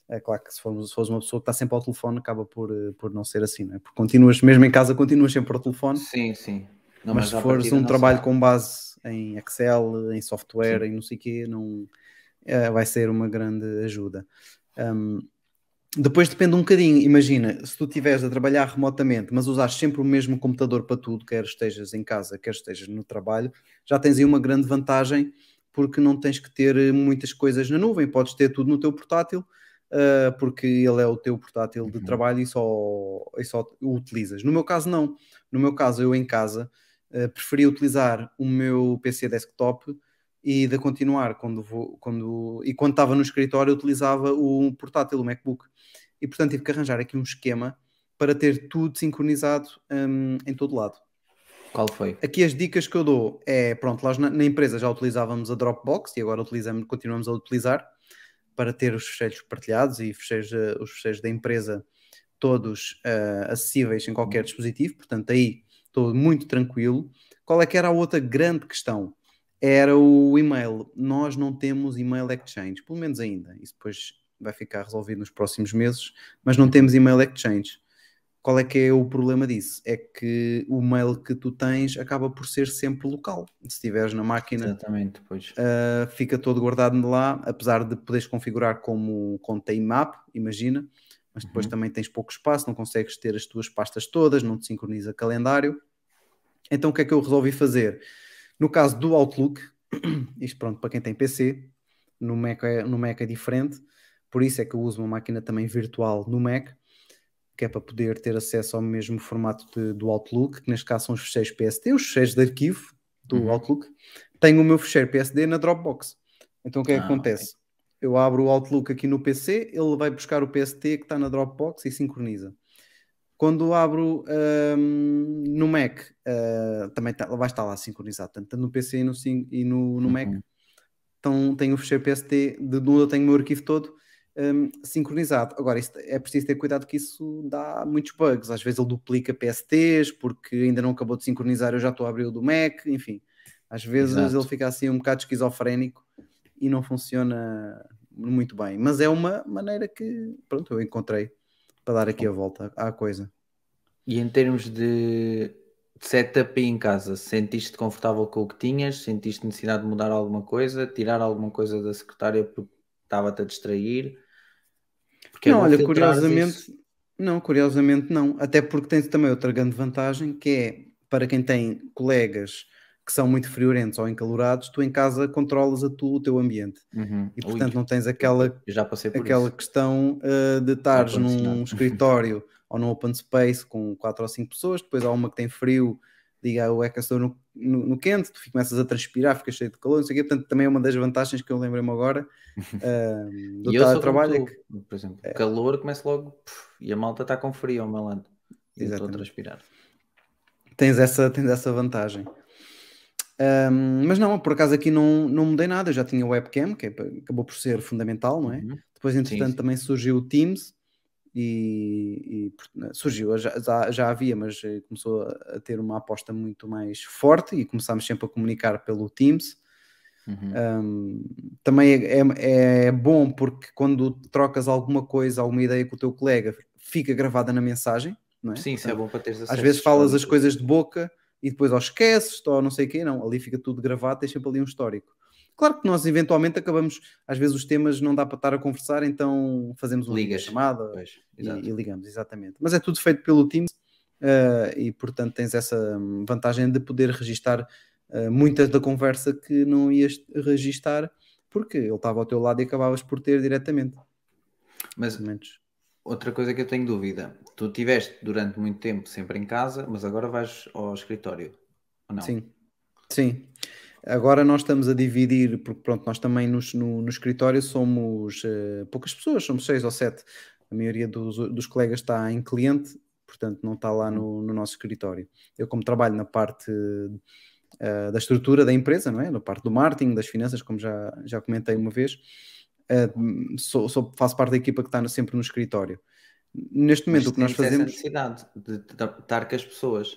É claro que se fores, se fores uma pessoa que está sempre ao telefone, acaba por, eh, por não ser assim, não é? Porque continuas, mesmo em casa, continuas sempre ao telefone, Sim, sim. Não, mas, se à fores um trabalho com base em Excel, em software, em não sei o quê, não, eh, vai ser uma grande ajuda. Um, depois depende um bocadinho, imagina, se tu estiveres a trabalhar remotamente, mas usares sempre o mesmo computador para tudo, quer estejas em casa, quer estejas no trabalho, já tens aí uma grande vantagem, porque não tens que ter eh, muitas coisas na nuvem, podes ter tudo no teu portátil, uh, porque ele é o teu portátil de Uhum. trabalho e só, e só o utilizas. No meu caso, não. No meu caso, eu em casa uh, preferia utilizar o meu PC desktop e de continuar quando vou, quando, e quando estava no escritório utilizava o portátil, o MacBook. E portanto tive que arranjar aqui um esquema para ter tudo sincronizado um, em todo lado. Qual foi? Aqui as dicas que eu dou é, pronto, nós na, na empresa já utilizávamos a Dropbox e agora utilizamos, continuamos a utilizar para ter os fecheiros partilhados e fecheiros, uh, os fecheiros da empresa todos uh, acessíveis em qualquer dispositivo, portanto aí estou muito tranquilo. Qual é que era a outra grande questão? Era o e-mail. Nós não temos e-mail exchange, pelo menos ainda. Isso depois vai ficar resolvido nos próximos meses, mas não temos e-mail exchange. Qual é que é o problema disso? É que o mail que tu tens acaba por ser sempre local. Se estiveres na máquina, Exatamente, pois. uh, fica todo guardado lá, apesar de poderes configurar como conta IMAP, imagina, mas depois Uhum. também tens pouco espaço, não consegues ter as tuas pastas todas, não te sincroniza calendário. Então o que é que eu resolvi fazer? No caso do Outlook, isto pronto para quem tem PC, no Mac é, no Mac é diferente, por isso é que eu uso uma máquina também virtual no Mac, que é para poder ter acesso ao mesmo formato de- do Outlook, que neste caso são os fecheiros PSD, os fecheiros de arquivo do Uhum. Outlook. Tenho o meu fecheiro PSD na Dropbox. Então o que é que Ah, acontece? Eu abro o Outlook aqui no PC, ele vai buscar o PSD que está na Dropbox e sincroniza. Quando abro hum, no Mac, ah, também tá- vai estar lá sincronizado, tanto no PC e no, e no, no Mac. Uhum. Então tenho o fecheiro PSD, de onde eu tenho o meu arquivo todo hum, sincronizado. Agora, isto- é preciso ter cuidado que isso dá muitos bugs. Às vezes ele duplica PSTs porque ainda não acabou de sincronizar, eu já estou a abrir o do Mac, enfim. Às vezes Exato. ele fica assim um bocado esquizofrénico e não funciona muito bem. Mas é uma maneira que, pronto, eu encontrei para dar aqui a volta à coisa. E em termos de setup em casa, sentiste confortável com o que tinhas? Sentiste necessidade de mudar alguma coisa? Tirar alguma coisa da secretária porque estava-te a distrair? Porque é não, olha, curiosamente, isso. não, curiosamente não. Até porque tens também outra grande vantagem que é para quem tem colegas que são muito friorentos ou encalorados, tu em casa controlas a tu, o teu ambiente Uhum. e Ui, portanto não tens aquela, aquela isso. questão uh, de estares num escritório ou num open space com quatro ou cinco pessoas, depois há uma que tem frio, liga o aquecedor no, no, no quente, tu começas a transpirar, fica cheio de calor, não sei o quê. portanto também é uma das vantagens que eu lembrei-me agora uh, do E eu sou trabalho é que por exemplo, calor começa logo puf, e a malta está com frio ao meu lado. Eu estou a transpirar. tens essa, tens essa vantagem. Um, mas não, por acaso aqui não, não mudei nada, eu já tinha o webcam, que é acabou por ser fundamental, não é? Uhum. Depois, entretanto, sim. também surgiu o Teams e, e, por- surgiu, já, já, havia, mas eh, começou a, ter uma aposta muito mais forte e começámos sempre a comunicar pelo Teams. Uhum. Um, também é, é, é bom porque quando trocas alguma coisa, alguma ideia com o teu colega, fica gravada na mensagem, não é? Sim, isso é bom para teres Às acesso vezes falas as coisas de boca e depois ou esqueces ou não sei o quê, não, ali fica tudo gravado, tens sempre ali um histórico. Claro que nós eventualmente acabamos, às vezes os temas não dá para estar a conversar, então fazemos uma Ligas. chamada Pois, e, e ligamos, exatamente. Mas é tudo feito pelo Teams eh, e portanto tens essa hum, vantagem de poder registar uh, muitas da conversa que não ias registar porque ele estava ao teu lado e acabavas por ter diretamente. Mas menos. outra coisa que eu tenho dúvida, tu estiveste durante muito tempo sempre em casa, mas agora vais ao escritório, ou não? Sim, sim. Agora nós estamos a dividir, porque pronto, nós também nos- no, no escritório somos eh, poucas pessoas, somos seis ou sete. A maioria dos, dos colegas está em cliente, portanto não está lá no, no nosso escritório. Eu, como trabalho na parte eh, da estrutura da empresa, não é? Na parte do marketing, das finanças, como já, já comentei uma vez, eh, sou, sou- faço parte da equipa que está no- sempre no escritório. Neste momento, Mas o que nós fazemos. necessidade de de estar com as pessoas.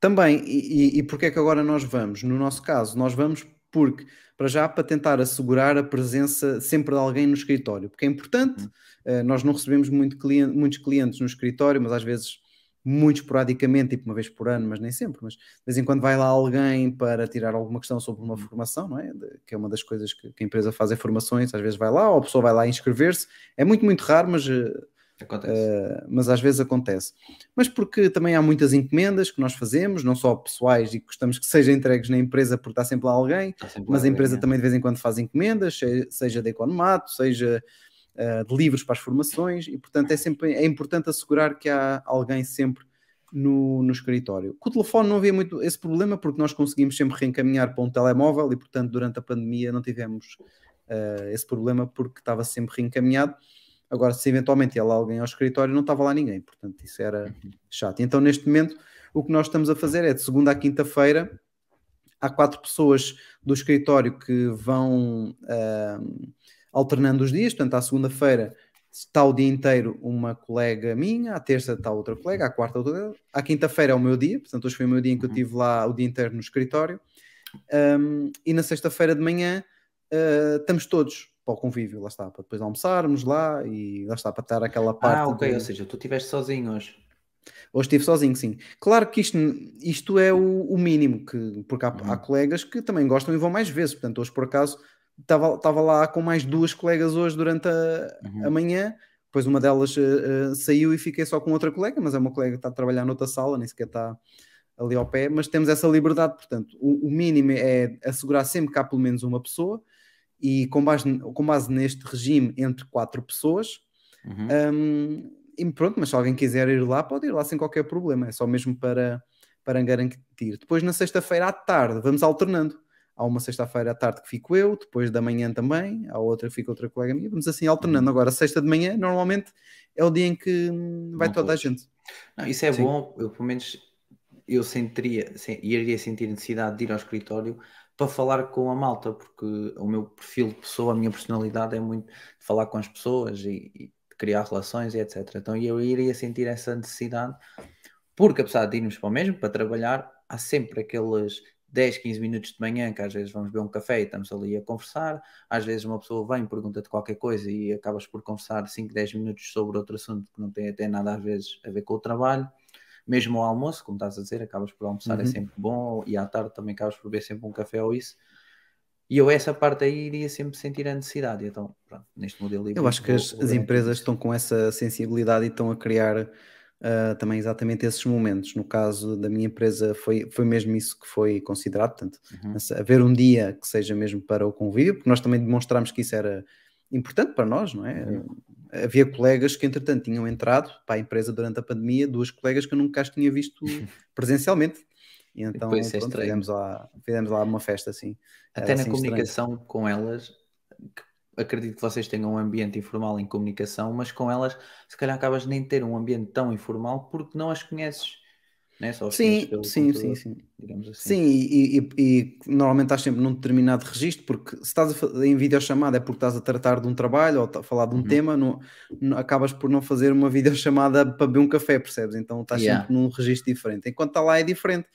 Também, e, e, porque é que agora nós vamos? No nosso caso, nós vamos porque, para já, para tentar assegurar a presença sempre de alguém no escritório, porque é importante, Uhum. eh, nós não recebemos muito cliente- muitos clientes no escritório, mas às vezes muito esporadicamente, tipo uma vez por ano, mas nem sempre, mas de vez em quando vai lá alguém para tirar alguma questão sobre uma Uhum. formação, não é? De- que é uma das coisas que, que a empresa faz é formações, às vezes vai lá, ou a pessoa vai lá inscrever-se, é muito, muito raro, mas Acontece. Uh, mas às vezes acontece. Mas porque também há muitas encomendas que nós fazemos, não só pessoais, e gostamos que sejam entregues na empresa porque está sempre lá alguém, sempre mas a empresa alguém, também de vez em quando faz encomendas, se- seja de economato, seja uh, de livros para as formações, e portanto é sempre é importante assegurar que há alguém sempre no, no escritório. Com o telefone não havia muito esse problema porque nós conseguimos sempre reencaminhar para um telemóvel e portanto durante a pandemia não tivemos uh, esse problema porque estava sempre reencaminhado. Agora, se eventualmente ia lá alguém ao escritório, não estava lá ninguém, portanto, isso era chato. Então, neste momento, o que nós estamos a fazer é de segunda à quinta-feira, há quatro pessoas do escritório que vão ah, alternando os dias, portanto, à segunda-feira está o dia inteiro uma colega minha, à terça está outra colega, à quarta outra, à quinta-feira é o meu dia, portanto, hoje foi o meu dia em que eu estive lá o dia inteiro no escritório, Um, e na sexta-feira de manhã ah, estamos todos para o convívio, lá está, para depois almoçarmos lá e lá está, para estar aquela parte. Ah, ok, de- ou seja, tu estiveste sozinho hoje. Hoje estive sozinho, sim. Claro que isto, isto é o, o mínimo, que, porque há, Uhum. há colegas que também gostam e vão mais vezes. Portanto, hoje por acaso estava, estava lá com mais duas colegas hoje durante a, Uhum. a manhã. Depois uma delas eh, saiu e fiquei só com outra colega, mas é uma colega que está a trabalhar noutra sala, nem sequer está ali ao pé. Mas temos essa liberdade, portanto, o, o mínimo é assegurar sempre que há pelo menos uma pessoa e com base, com base neste regime entre quatro pessoas. Uhum. Um, e pronto, mas se alguém quiser ir lá, pode ir lá sem qualquer problema, é só mesmo para, para garantir. Depois na sexta-feira à tarde, vamos alternando. Há uma sexta-feira à tarde que fico eu, depois da manhã também, há outra que fica outra colega minha, vamos assim alternando. Uhum. Agora, sexta de manhã, normalmente é o dia em que hum, vai Não toda todos. a gente. Não, isso é Sim. bom, eu pelo menos eu sentiria, se- iria sentir necessidade de ir ao escritório para falar com a malta, porque o meu perfil de pessoa, a minha personalidade é muito de falar com as pessoas e, e criar relações e etc. Então eu iria sentir essa necessidade, porque apesar de irmos para o mesmo, para trabalhar, há sempre aqueles 10, 15 minutos de manhã que às vezes vamos beber um café e estamos ali a conversar, às vezes uma pessoa vem, pergunta-te qualquer coisa e acabas por conversar 5, 10 minutos sobre outro assunto que não tem até nada às vezes a ver com o trabalho. Mesmo ao almoço, como estás a dizer, acabas por almoçar, é Uhum. sempre bom, e à tarde também acabas por beber sempre um café ou isso. E eu essa parte aí iria sempre sentir a necessidade. Então, pronto, neste modelo Eu híbrido acho que as, as empresas estão com essa sensibilidade e estão a criar ah, também exatamente esses momentos. No caso da minha empresa, foi, foi mesmo isso que foi considerado. Portanto, Uhum. haver um dia que seja mesmo para o convívio, porque nós também demonstramos que isso era importante para nós, não é? Uhum. Havia colegas que, entretanto, tinham entrado para a empresa durante a pandemia, duas colegas que eu nunca as tinha visto presencialmente. E então, Pois, é pronto, estranho. fizemos, lá, fizemos lá uma festa assim. Até na assim, estranho. comunicação com elas, acredito que vocês tenham um ambiente informal em comunicação, mas com elas, se calhar acabas nem de ter um ambiente tão informal porque não as conheces, né? Só Sim, sim, sim, sim. digamos assim. Sim, e, e- e normalmente estás sempre num determinado registro, porque se estás a em videochamada é porque estás a tratar de um trabalho ou a falar de um Uhum. tema, não, não- acabas por não fazer uma videochamada para beber um café, percebes? Então estás Yeah. sempre num registro diferente. Enquanto está lá é diferente.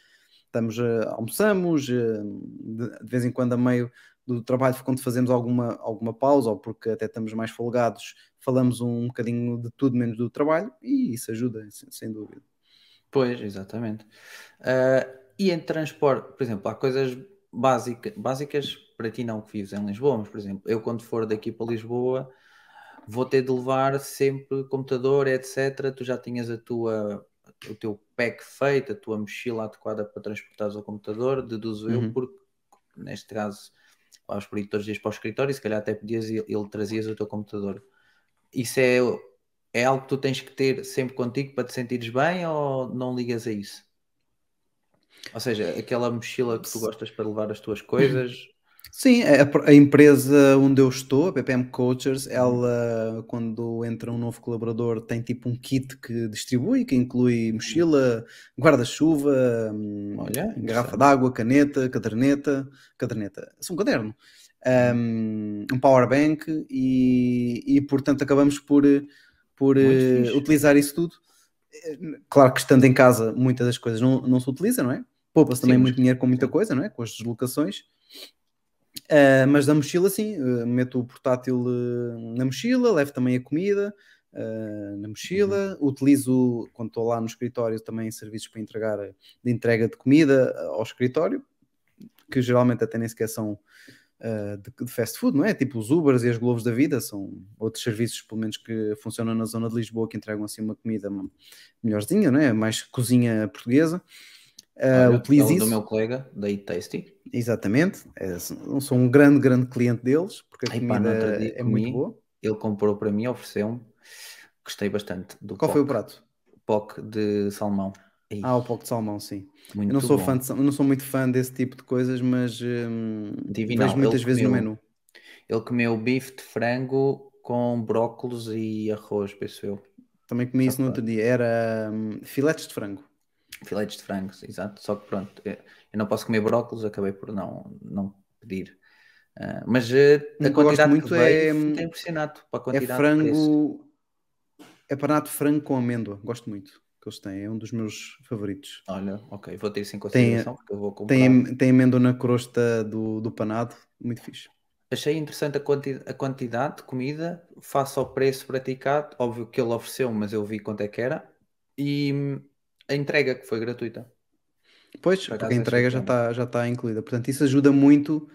Estamos, eh, almoçamos, eh, de, de vez em quando a meio do trabalho, quando fazemos alguma, alguma pausa ou porque até estamos mais folgados, falamos um bocadinho de tudo menos do trabalho e isso ajuda, sem, sem dúvida. Pois, exatamente. Ah, e em transporte, por exemplo, há coisas básica, básicas para ti não que vives em Lisboa, mas por exemplo, eu quando for daqui para Lisboa vou ter de levar sempre computador, etc. Tu já tinhas a tua, o teu pack feito, a tua mochila adequada para transportares o computador, deduzo eu, Uhum. porque neste caso aos os dias para o escritório, se calhar até podias ele trazias o teu computador. Isso é, é algo que tu tens que ter sempre contigo para te sentires bem ou não ligas a isso? Ou seja, aquela mochila que tu gostas para levar as tuas coisas. Sim, a, a empresa onde eu estou, a PPM Coachers, ela, quando entra um novo colaborador, tem tipo um kit que distribui, que inclui mochila, guarda-chuva, hum, garrafa d'água, caneta, caderneta, caderneta, é um caderno, um, um power bank e, e portanto acabamos por, por fixe. utilizar isso tudo. Claro que estando em casa, muitas das coisas não, não se utiliza, não é? Poupa-se também muito dinheiro com muita coisa, não é? Com as deslocações. Uh, mas da mochila, sim, uh, meto o portátil uh, na mochila, levo também a comida uh, na mochila, utilizo quando estou lá no escritório também serviços para entregar de entrega de comida uh, ao escritório, que geralmente até nem sequer são uh, de, de fast food, não é? Tipo os Ubers e as Globos da vida, são outros serviços, pelo menos que funcionam na zona de Lisboa, que entregam assim uma comida melhorzinha, não é? Mais cozinha portuguesa. Uh, Olha, utilizo é um isso. do meu colega, da Eat Tasty. Exatamente, é, sou um grande, grande cliente deles, porque a Ai, pá, comida dia é muito boa. Ele comprou para mim, ofereceu-me. Gostei bastante do Qual foi o POC, prato? POC de salmão. Ei, Ah, o pouco de salmão, sim. muito Eu não sou, bom. fã de, não sou muito fã desse tipo de coisas, mas hum, Divinal. vejo muitas vezes no comeu- menu. Ele comeu bife de frango com brócolis e arroz, penso eu. Também comi Só isso no outro dia. Era hum, filetes de frango. Filetes de frango, exato. Só que pronto, eu não posso comer brócolis, acabei por não, não pedir. Ah, mas Um a quantidade muito veio, é, hum, fiquei impressionado para a É frango. É panado de frango com amêndoa. Gosto muito que eles têm. É um dos meus favoritos. Olha, ok, vou ter isso em Tem- consideração porque eu vou comprar. Tem, tem amêndoa na crosta do, do panado. Muito fixe. Achei interessante a, quanti- a quantidade de comida face ao preço praticado. Óbvio que ele ofereceu, mas eu vi quanto é que era. E a entrega que foi gratuita. Pois, porque a entrega já está já tá incluída. Portanto, isso ajuda muito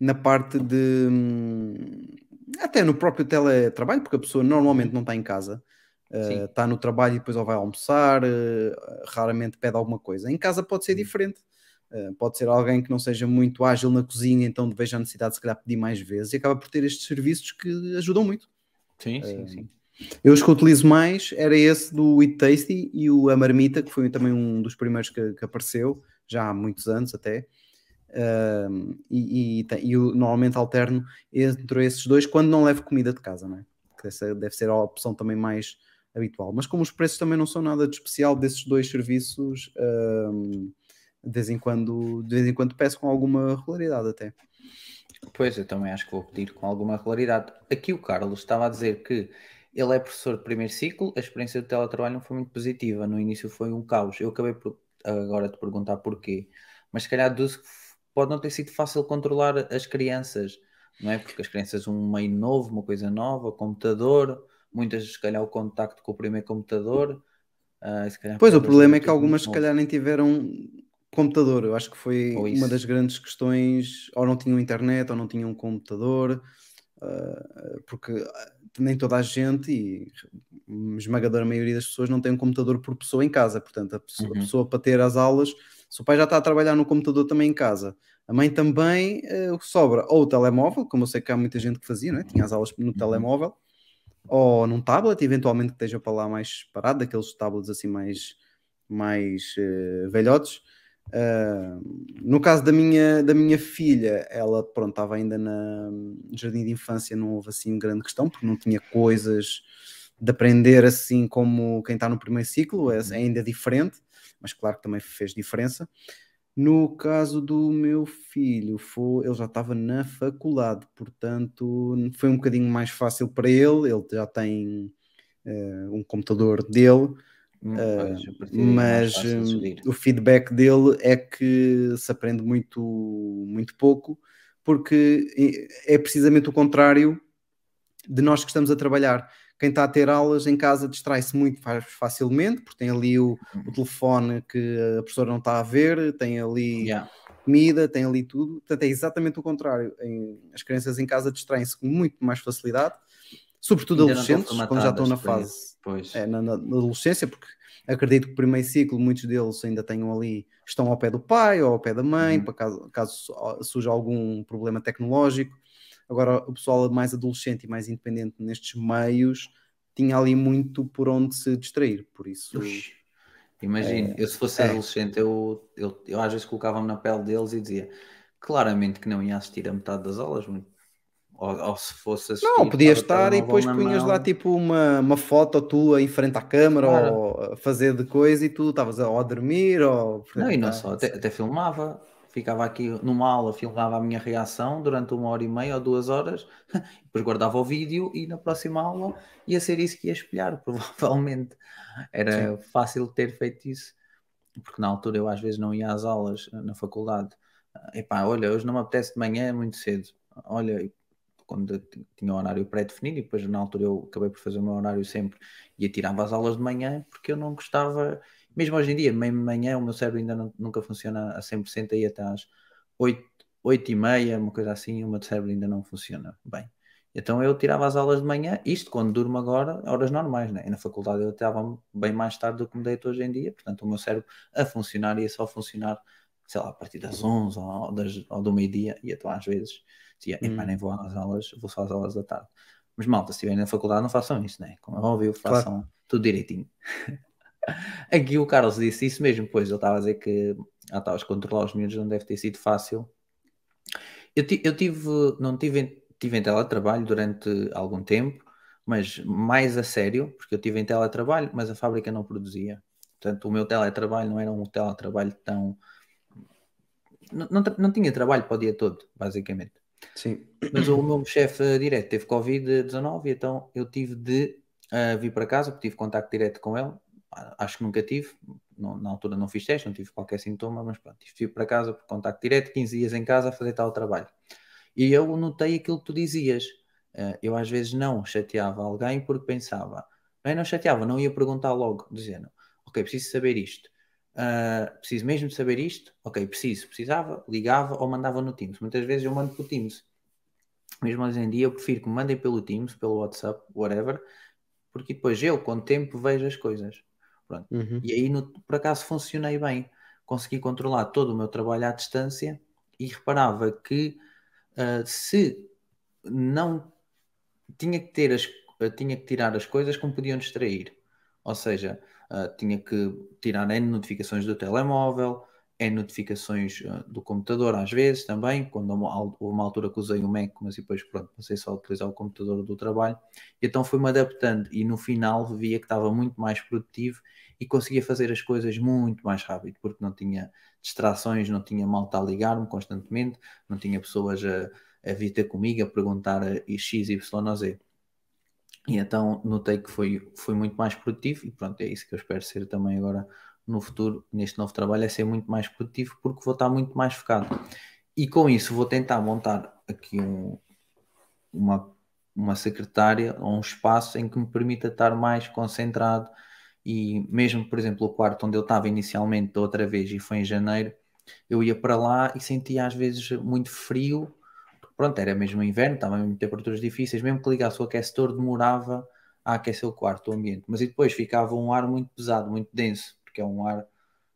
na parte de. hum, Até no próprio teletrabalho, porque a pessoa normalmente não está em casa, uh, Sim. está no trabalho e depois ou vai almoçar, uh, raramente pede alguma coisa. Em casa pode ser diferente. Uh, pode ser alguém que não seja muito ágil na cozinha, então veja a necessidade de se calhar pedir mais vezes e acaba por ter estes serviços que ajudam muito. Sim, sim, sim. Eu os que utilizo mais era esse do Eat Tasty e o A Marmita, que foi também um dos primeiros que, que apareceu, já há muitos anos até. Um, e, e, e eu normalmente alterno entre esses dois quando não levo comida de casa, não é? Que essa deve ser a opção também mais habitual. Mas como os preços também não são nada de especial desses dois serviços, um, de vez em quando, de vez em quando peço com alguma regularidade até. Pois, eu também acho que vou pedir com alguma regularidade. Aqui o Carlos estava a dizer que ele é professor de primeiro ciclo, a experiência do teletrabalho não foi muito positiva, no início foi um caos. Eu acabei por agora te perguntar porquê, mas se calhar pode não ter sido fácil controlar as crianças, não é? Porque as crianças, um meio novo, uma coisa nova, computador, muitas, se calhar, o contacto com o primeiro computador. calhar Pois, o problema é que algumas, se calhar, nem tiveram computador. Eu acho que foi uma das grandes questões. Ou não tinham internet, ou não tinham computador, ah, porque ah, nem toda a gente e a esmagadora maioria das pessoas não tem um computador por pessoa em casa. Portanto, a pessoa, a Uhum. pessoa para ter as aulas, se o pai já está a trabalhar no computador também em casa, a mãe também, eh, o que sobra, ou o telemóvel, como eu sei que há muita gente que fazia, não é? tinha as aulas no telemóvel, ou num tablet, eventualmente que esteja para lá mais parado, daqueles tablets assim mais, mais eh, velhotes. Ah, no caso da minha, da minha filha, ela pronto, estava ainda na, no jardim de infância, não houve assim grande questão, porque não tinha coisas de aprender assim como quem está no primeiro ciclo, é Uhum. ainda diferente, mas claro que também fez diferença. No caso do meu filho, foi, ele já estava na faculdade, portanto foi um bocadinho mais fácil para ele. Ele já tem eh, um computador dele, Hum, mais mas hum, o feedback dele é que se aprende muito, muito pouco, porque é precisamente o contrário de nós que estamos a trabalhar. Quem está a ter aulas em casa distrai-se muito fa- facilmente, porque tem ali o, o telefone que a professora não está a ver, tem ali Yeah. comida, tem ali tudo. Portanto, é exatamente o contrário. Em- as crianças em casa distraem-se com muito mais facilidade, sobretudo Ainda adolescentes, quando já estão na fase Pois. é, na, na- adolescência, porque acredito que o primeiro ciclo, muitos deles ainda tenham ali, estão ao pé do pai ou ao pé da mãe, Uhum. para caso, caso su- surja algum problema tecnológico. Agora, o pessoal mais adolescente e mais independente nestes meios tinha ali muito por onde se distrair, por isso. Ux. Imagino, eu se fosse é. adolescente, eu, eu, eu às vezes colocava-me na pele deles e dizia claramente que não ia assistir a metade das aulas, muito- ou, ou se fosse assistir. Não, podias estar e depois punhas lá tipo uma, uma foto tua em frente à câmara Claro. ou a fazer de coisa e tu estavas a, ou a dormir ou. Não, e não só, até, até filmava, ficava aqui numa aula, filmava a minha reação durante uma hora e meia ou duas horas, depois guardava o vídeo e na próxima aula ia ser isso que ia espelhar, provavelmente. Era fácil ter feito isso, porque na altura eu às vezes não ia às aulas eh, na faculdade. Ah, Epá, olha, hoje não me apetece de manhã, é muito cedo. Olha, quando tinha o horário pré-definido e depois na altura eu acabei por fazer o meu horário sempre e eu tirava as aulas de manhã porque eu não gostava, mesmo hoje em dia, meio de manhã o meu cérebro ainda não- nunca funciona a 100% aí até às 8, 8 e meia, uma coisa assim, o meu cérebro ainda não funciona bem. Então eu tirava as aulas de manhã, isto quando durmo agora, horas normais, né? E na faculdade eu estava bem mais tarde do que me deito hoje em dia, portanto o meu cérebro a funcionar ia só funcionar, sei lá, a partir das 11 ou, das, ou do meio-dia, e então às vezes dizia, epá, Hum. nem vou às aulas, vou só às aulas da tarde. Mas malta, se estiverem na faculdade não façam isso, né? Como é óbvio, Claro. façam tudo direitinho. Aqui o Carlos disse isso mesmo, pois ele estava a dizer que ah, tá, os controlar os miúdos não deve ter sido fácil. Eu, eu tive, não tive, tive em teletrabalho durante algum tempo, mas mais a sério, porque eu tive em teletrabalho, mas a fábrica não produzia. Portanto, o meu teletrabalho não era um teletrabalho tão. Não, não, não tinha trabalho para o dia todo, basicamente. Sim. Mas o meu chefe direto teve Covid-19 e então eu tive de ah, vir para casa, porque tive contacto direto com ele. Ah, Acho que nunca tive, não- na altura não fiz teste, não tive qualquer sintoma, mas pronto, tive de vir para casa por contacto direto, 15 dias em casa a fazer tal trabalho. E eu notei aquilo que tu dizias. Ah, eu às vezes não chateava alguém porque pensava, bem, não chateava, não ia perguntar logo, dizendo, ok, preciso saber isto. Ah, preciso mesmo de saber isto? Ok, preciso. Precisava, ligava ou mandava no Teams. Muitas vezes eu mando pelo Teams. Mesmo hoje em dia eu prefiro que me mandem pelo Teams, pelo WhatsApp, whatever, porque depois eu, com o tempo, vejo as coisas. Uhum. E aí, no- por acaso, funcionei bem. Consegui controlar todo o meu trabalho à distância e reparava que ah, se não tinha que ter as, tinha que tirar as coisas que me podiam distrair. Ou seja, ah, tinha que tirar N notificações do telemóvel, N notificações ah, do computador, às vezes também, quando houve uma altura que usei o Mac, mas depois pronto, passei só a utilizar o computador do trabalho. E então fui-me adaptando e no final via que estava muito mais produtivo e conseguia fazer as coisas muito mais rápido, porque não tinha distrações, não tinha malta a ligar-me constantemente, não tinha pessoas a, a vir ter comigo a perguntar a X, Y Z. E então notei que foi, foi muito mais produtivo e pronto, é isso que eu espero ser também agora no futuro, neste novo trabalho, é ser muito mais produtivo porque vou estar muito mais focado. E com isso vou tentar montar aqui um, uma, uma secretária ou um espaço em que me permita estar mais concentrado e mesmo, por exemplo, o quarto onde eu estava inicialmente da outra vez e foi em janeiro, eu ia para lá e sentia às vezes muito frio pronto, era mesmo inverno, estava mesmo temperaturas difíceis, mesmo que ligasse o aquecedor demorava a aquecer o quarto, o ambiente, mas e depois ficava um ar muito pesado, muito denso, porque é um ar,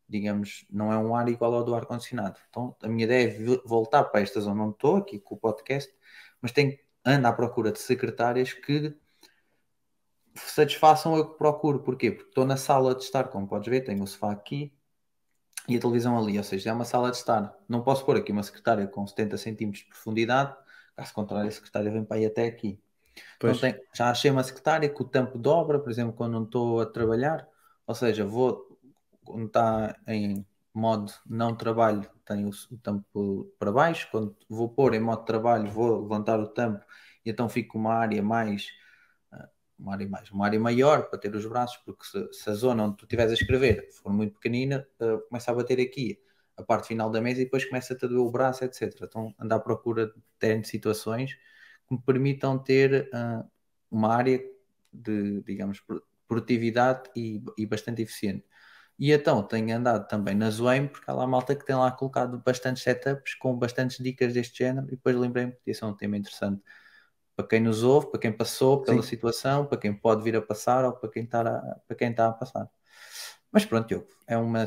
digamos, não é um ar igual ao do ar-condicionado. Então a minha ideia é voltar para esta zona onde estou, aqui com o podcast, mas tenho, ando à procura de secretárias que satisfaçam o que procuro. Porquê? Porque estou na sala de estar, como podes ver, tenho o sofá aqui, e a televisão ali, ou seja, é uma sala de estar. Não posso pôr aqui uma secretária com 70 centímetros de profundidade, caso contrário, a secretária vem para aí até aqui. Pois. Então, tem- já achei uma secretária que o tampo dobra, por exemplo, quando não estou a trabalhar, ou seja, vou, quando está em modo não trabalho, tenho o, tampo para baixo, quando vou pôr em modo trabalho, vou levantar o tampo e então fico uma área mais uma área mais, uma área maior para ter os braços, porque se, se a zona onde tu estiveres a escrever for muito pequenina, uh, começa a bater aqui a parte final da mesa e depois começa-te a doer o braço, etc. Então andar à procura de ter situações que me permitam ter uh, uma área de, digamos, produtividade e, e, bastante eficiente. E então tenho andado também na Zoem, porque há lá malta que tem lá colocado bastantes setups com bastantes dicas deste género, e depois lembrei-me que isso é um tema interessante para quem nos ouve, para quem passou pela Sim. situação, para quem pode vir a passar ou para quem está a, para quem está a passar. Mas pronto, Diogo, é, uma,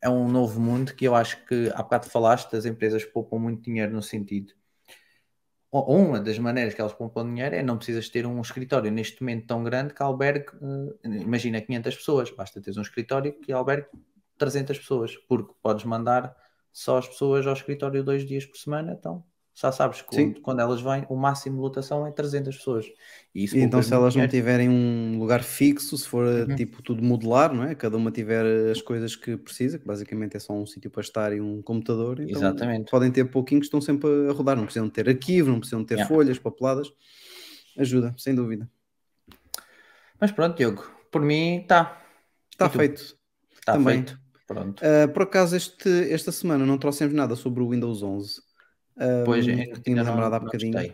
é um novo mundo que eu acho que há bocado falaste, as empresas poupam muito dinheiro no sentido uma das maneiras que elas poupam dinheiro é não precisas ter um escritório neste momento tão grande que albergue, eh, imagina 500 pessoas, basta teres um escritório que albergue 300 pessoas, porque podes mandar só as pessoas ao escritório dois dias por semana, então já sabes que Sim. quando, elas vêm, o máximo de lotação é 300 pessoas. E isso então, se elas não tiverem um lugar fixo, se for Uhum. tipo tudo modular, não é? Cada uma tiver as coisas que precisa, que basicamente é só um sítio para estar e um computador, então Exatamente. podem ter pouquinhos que estão sempre a rodar. Não precisam ter arquivo, não precisam ter Yeah. folhas, papeladas. Ajuda, sem dúvida. Mas pronto, Diogo, por mim está Está E tu? feito. tá Também. feito. Pronto. Ah, por acaso, este, esta semana não trouxemos nada sobre o Windows 11. Pois, tinha-me ainda não, lembrado há bocadinho.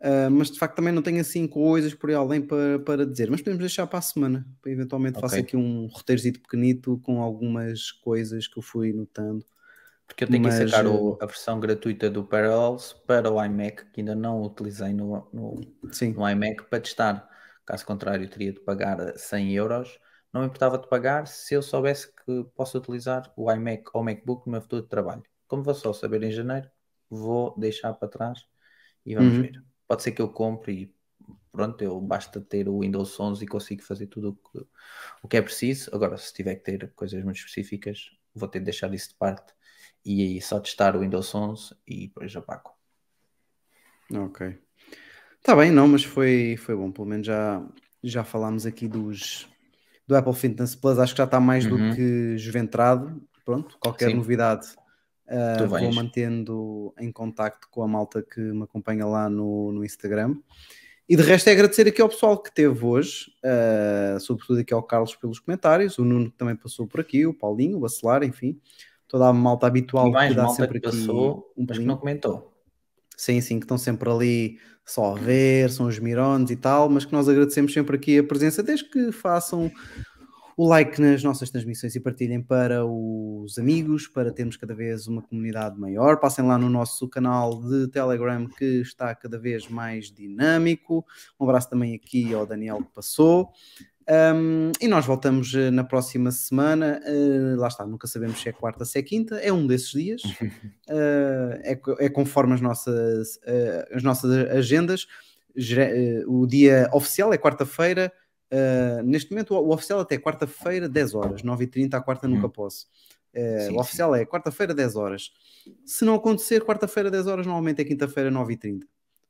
Uh, mas de facto também não tenho assim coisas por aí além para, para dizer, mas podemos deixar para a semana, para eventualmente faço Ok. aqui um roteirozito pequenito com algumas coisas que eu fui notando. Porque eu tenho que Mas, sacar eh, o- a versão gratuita do Parallels para o iMac, que ainda não utilizei no, no, no iMac para testar. Caso contrário, teria de pagar 100 euros. Não me importava de pagar se eu soubesse que posso utilizar o iMac ou o MacBook no meu futuro de trabalho. Como vou só saber em janeiro, vou deixar para trás e vamos Uhum. ver. Pode ser que eu compre e pronto, eu basta ter o Windows 11 e consigo fazer tudo o que, o que é preciso. Agora, se tiver que ter coisas muito específicas, vou ter de deixar isso de parte e aí só testar o Windows 11 e depois apago. ok. Está bem, não, mas foi, foi bom, pelo menos já, já falámos aqui dos do Apple Fitness Plus, acho que já está mais Uhum. do que desventrado. Pronto, qualquer Sim. novidade uh, vou mantendo em contacto com a malta que me acompanha lá no, no Instagram. E de resto é agradecer aqui ao pessoal que teve hoje, uh, sobretudo aqui ao Carlos pelos comentários, o Nuno que também passou por aqui, o Paulinho, o Bacelar, enfim, toda a malta habitual mais que dá malta sempre que aqui passou, um mas que não comentou. Sim, sim, que estão sempre ali só a ver, são os mirones e tal, mas que nós agradecemos sempre aqui a presença, desde que façam o like nas nossas transmissões e partilhem para os amigos, para termos cada vez uma comunidade maior. Passem lá no nosso canal de Telegram que está cada vez mais dinâmico. Um abraço também aqui ao Daniel que passou. Um, e nós voltamos eh, na próxima semana. eh, lá está, nunca sabemos se é quarta, se é quinta, é um desses dias. Uh, é, é conforme as nossas, uh, as nossas agendas. Uh, o dia oficial é quarta-feira. Uh, neste momento, o, o oficial até quarta-feira, 10 horas, 9h30. À quarta nunca Uhum. posso. Uh, Sim, o oficial é quarta-feira, 10 horas. Se não acontecer, quarta-feira, 10 horas, normalmente é quinta-feira, 9h30.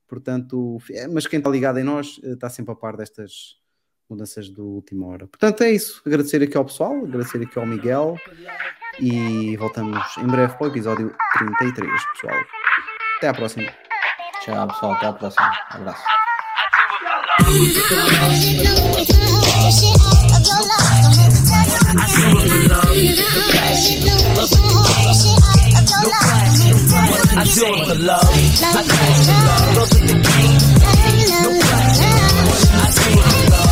Portanto, é, mas quem está ligado em nós uh, está sempre a par destas mudanças do última hora. Portanto, é isso. Agradecer aqui ao pessoal, agradecer aqui ao Miguel e voltamos em breve para o episódio 33, pessoal. Até à próxima. Tchau, pessoal. Até a próxima. Abraço. love. I do it for love. Love, love, love. I do it for love.